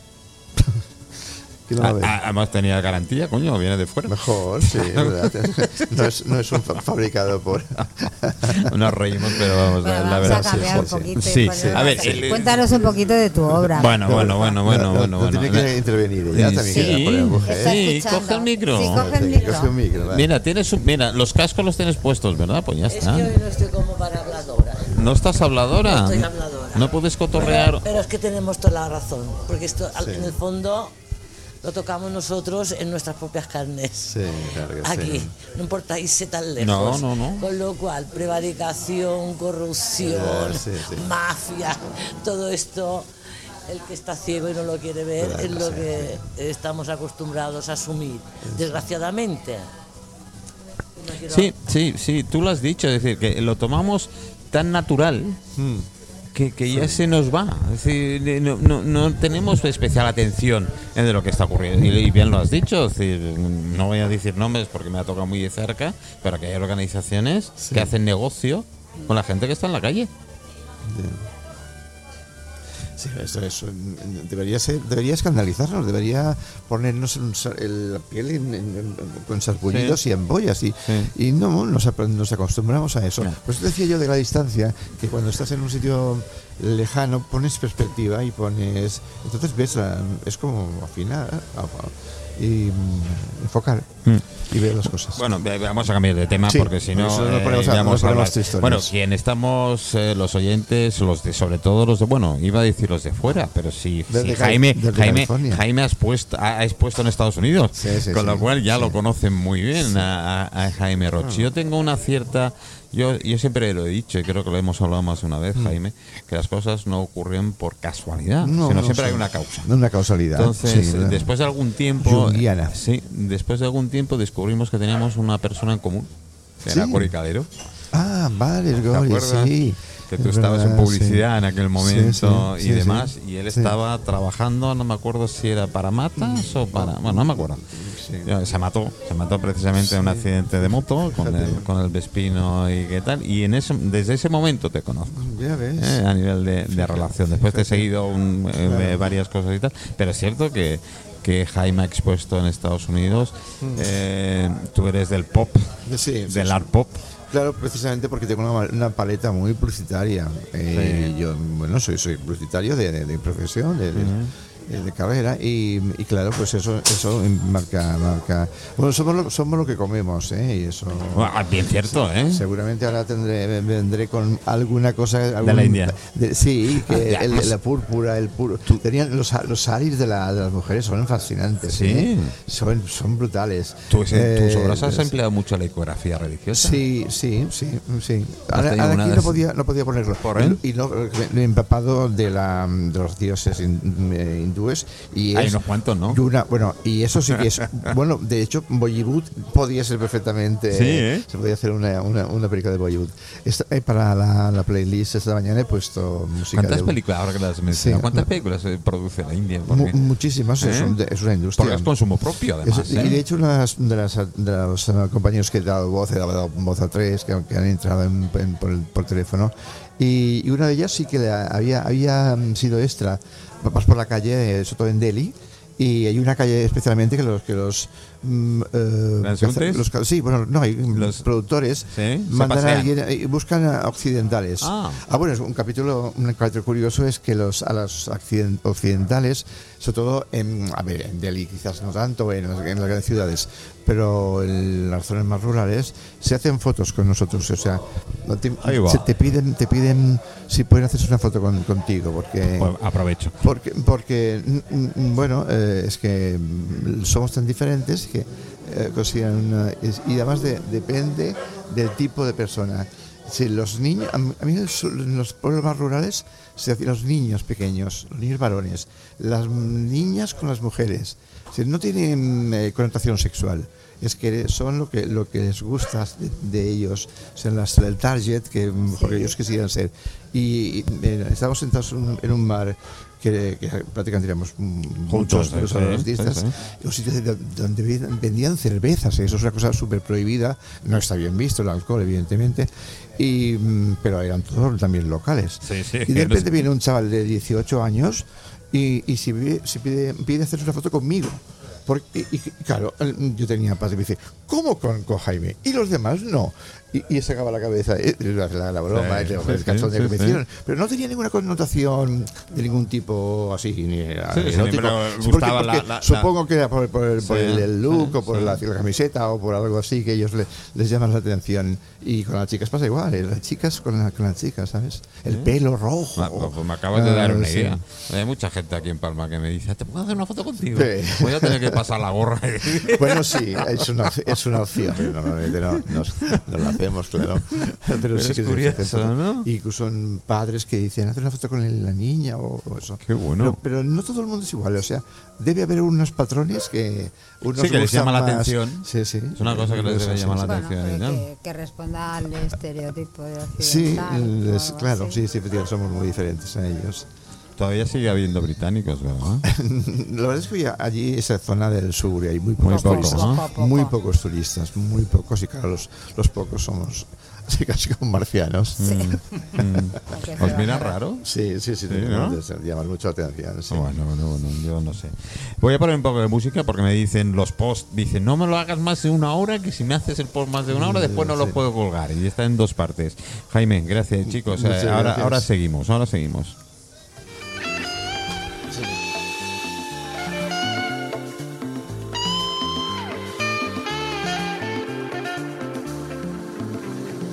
¿Quién no Ah, lo ve? ah, Además tenía garantía, coño, viene de fuera. Mejor, sí, es verdad. [laughs] No es, no es un fa- fabricado por. [laughs] Nos reímos, pero vamos, Bueno, la, verdad. a cambiar un sí, sí. poquito. Sí, sí. A ver, el- Cuéntanos un poquito de tu obra. Bueno, bueno, bueno, bueno, No, bueno, no, bueno. tiene que intervenir Sí, también. sí. Está Sí, coge el micro. Sí, coge el Sí, micro. coge un micro, va. Mira, tienes un- mira, los cascos los tienes puestos, ¿verdad? Pues ya Es que está. hoy no estoy como para habladora. ¿No estás habladora? No estoy habladora. ¿No puedes cotorrear? Pero es que tenemos toda la razón, porque esto en el fondo lo tocamos nosotros en nuestras propias carnes. Sí, claro que Aquí, sí. no importa irse tan lejos. No, no, no. Con lo cual, prevaricación, corrupción, sí, mafia, todo esto, el que está ciego y no lo quiere ver, Claro, es lo sí, que estamos acostumbrados a asumir, desgraciadamente. No quiero- Sí, sí, sí, tú lo has dicho, es decir, que lo tomamos tan natural Mm. Que, que ya se nos va. Es decir, no, no, no tenemos especial atención en de lo que está ocurriendo. Y, bien lo has dicho, es decir, no voy a decir nombres porque me ha tocado muy de cerca, pero que hay organizaciones que hacen negocio con la gente que está en la calle. Sí, eso, eso debería ser, debería escandalizarnos, debería ponernos en la piel en- en- en- con sarpullidos Sí. y ampollas y, Sí. y no nos, nos acostumbramos a eso. Pues decía yo de la distancia que cuando estás en un sitio lejano pones perspectiva y pones, entonces ves, la- es como afinar a- a- y mm, enfocar Mm. y ver las cosas. Bueno, vamos a cambiar de tema Sí, porque si no, nos eh, ponemos a- nos a ponemos. Bueno, quien estamos, eh, los oyentes, los de, sobre todo los de, bueno, iba a decir los de fuera, pero si, Jaime, Jaime, California. Jaime has puesto, ha, ha expuesto en Estados Unidos, Sí, sí, con lo cual ya lo conocen muy bien a, a- a Jaime Roche. Yo tengo una cierta, yo, yo siempre lo he dicho y creo que lo hemos hablado más de una vez, Jaime, que las cosas no ocurren por casualidad, No, sino no, siempre hay una causa. Una causalidad. Entonces, sí, después de algún tiempo, sí, después de algún tiempo descubrimos que teníamos una persona en común, que Sí. era Cori Calero. Ah, vale, ¿Te acuerdas? sí. Que tú Es estabas en publicidad sí. en aquel momento sí, y demás, y él estaba trabajando, no me acuerdo si era para Matas o para. Bueno, no me acuerdo. Se mató, se mató precisamente en un accidente de moto con el, con el Vespino y qué tal. Y en ese, desde ese momento te conozco. Ya ves. eh, a nivel de, de relación. Después te he seguido un- eh, varias cosas y tal, pero es cierto que, que Jaime ha expuesto en Estados Unidos, eh, tú eres del pop, Sí, sí, del art pop. Claro, precisamente porque tengo una, una paleta muy publicitaria. Eh, Sí. Yo, bueno, soy, soy publicitario de, de- de profesión, de, de carrera, y, y claro, pues eso eso marca. marca bueno, somos lo, somos lo que comemos, ¿eh? Y eso. Ah, bien cierto, ¿eh? Seguramente ahora tendré, vendré con alguna cosa. algún- la India. de- sí, que [laughs] el- la púrpura, el puro. Tenían los, los saris de, la- de las mujeres son fascinantes. Sí. ¿eh? Son, son brutales. Tú, Eh, obras has empleado mucho la ecografía religiosa. Sí, sí, sí, sí. Ahora, ahora aquí de no podía, no podía ponerlo. ¿Por él? Y no, me he empapado de, la, de los dioses hin- eh, hindúes. Y Hay es unos cuantos, ¿no? y una- bueno, y eso sí que es. [laughs] bueno, de hecho, Bollywood podía ser perfectamente. Sí, ¿eh? Se podía hacer una, una, una película de Bollywood. Esta- eh, para la, la playlist esta mañana he puesto música. ¿Cuántas de, películas, ahora que las mencionas, Sí. cuántas películas se produce la India? Porque, muchísimas, es, ¿Eh? un- de- es una industria. porque es consumo propio, además. y ¿eh? de hecho, una de, las, de, las- de los eh, compañeros que he dado voz, he dado voz a tres que, que han entrado en- en- por, el- por teléfono, y, una de ellas sí que había, había mm, sido extra. Vas por la calle, eh, sobre todo en Delhi, y hay una calle especialmente que los, que los mm, eh, sí, bueno, no, hay Los- productores Sí, mandan a alguien y buscan a occidentales. Ah. bueno, es un capítulo, un capítulo curioso es que los a los occidentales, sobre todo en, a ver, en Delhi quizás no tanto, en las, en las grandes ciudades, pero en las zonas más rurales se hacen fotos con nosotros, o sea, te, se te piden, te piden si pueden hacerse una foto con- contigo, porque Pues aprovecho. porque, porque bueno, eh, es que somos tan diferentes que eh, consideran una- es- y además de- depende del tipo de persona. Si los niños, a mí en los pueblos más rurales se hacían los niños pequeños, los niños varones, las niñas con las mujeres. Si no tienen eh, connotación sexual. Es que son lo que lo que les gusta de, de ellos, son las el target que que ellos quisieran ser. Y, y, eh, estamos sentados en un, en un mar que, que prácticamente éramos mm, muchos de los sí, artistas, sí, un sitio de- donde vendían- cervezas, eso es una cosa súper prohibida, no está bien visto el alcohol, evidentemente, y, mm, pero eran todos también locales. Sí, sí, y de repente viene un chaval de 18 años y, y si, pide, si pide, pide hacerse una foto conmigo. Porque, y, y claro, yo tenía paz y me dice, ¿cómo con, con Jaime? Y los demás no. Y, y sacaba la cabeza, eh, la, la- broma, Sí, el, el cachondeo sí, que me hicieron. Pero no tenía ninguna connotación de ningún tipo así, ni erótico. gustaba porque- porque la- la- supongo que era por, por el, por el- el look o por la, camiseta o por algo así que ellos le- les llaman la atención. Y con las chicas pasa igual, eh, las chicas con, la- con las chicas, ¿sabes? El pelo rojo. Ma- pues me acabas de dar Ah, una idea. Hay mucha gente aquí en Palma que me dice, ¿te puedo hacer una foto contigo? Voy a tener que pasar la gorra. [laughs] Bueno, sí, es una, es una opción, pero normalmente no, no lo hacemos, claro. [laughs] Pero, Pero sí es que curioso. ¿no? Incluso en padres que dicen, haz una foto con el- la niña o, o eso. Qué bueno. Pero, pero no todo el mundo es igual, o sea, debe haber unos patrones que unos Sí, que les llama la más. atención. Sí, sí. Es una cosa que les debe llamar la Bueno, atención y que, que- responda al estereotipo de Sí, occidental el- o es- algo claro, sí, sí, efectivamente, somos muy diferentes a ellos. Todavía sigue habiendo británicos, ¿verdad? [laughs] La verdad es que allí esa zona del sur y hay muy Muy pocos poco, turistas. Muy pocos turistas, muy pocos y claro, los, los pocos somos [laughs] así casi como marcianos. [laughs] ¿Os se miran va a- raro? Sí, sí, sí, Sí, ¿no? nos llaman mucho la atención. sí. Bueno, bueno, bueno, yo no sé. Voy a poner un poco de música porque me dicen los posts, dicen, no me lo hagas más de una hora, que si me haces el post más de una hora, después no lo Sí. puedo colgar. Y está en dos partes. Jaime, gracias, chicos. Muchas ahora, gracias. ahora seguimos, ahora seguimos.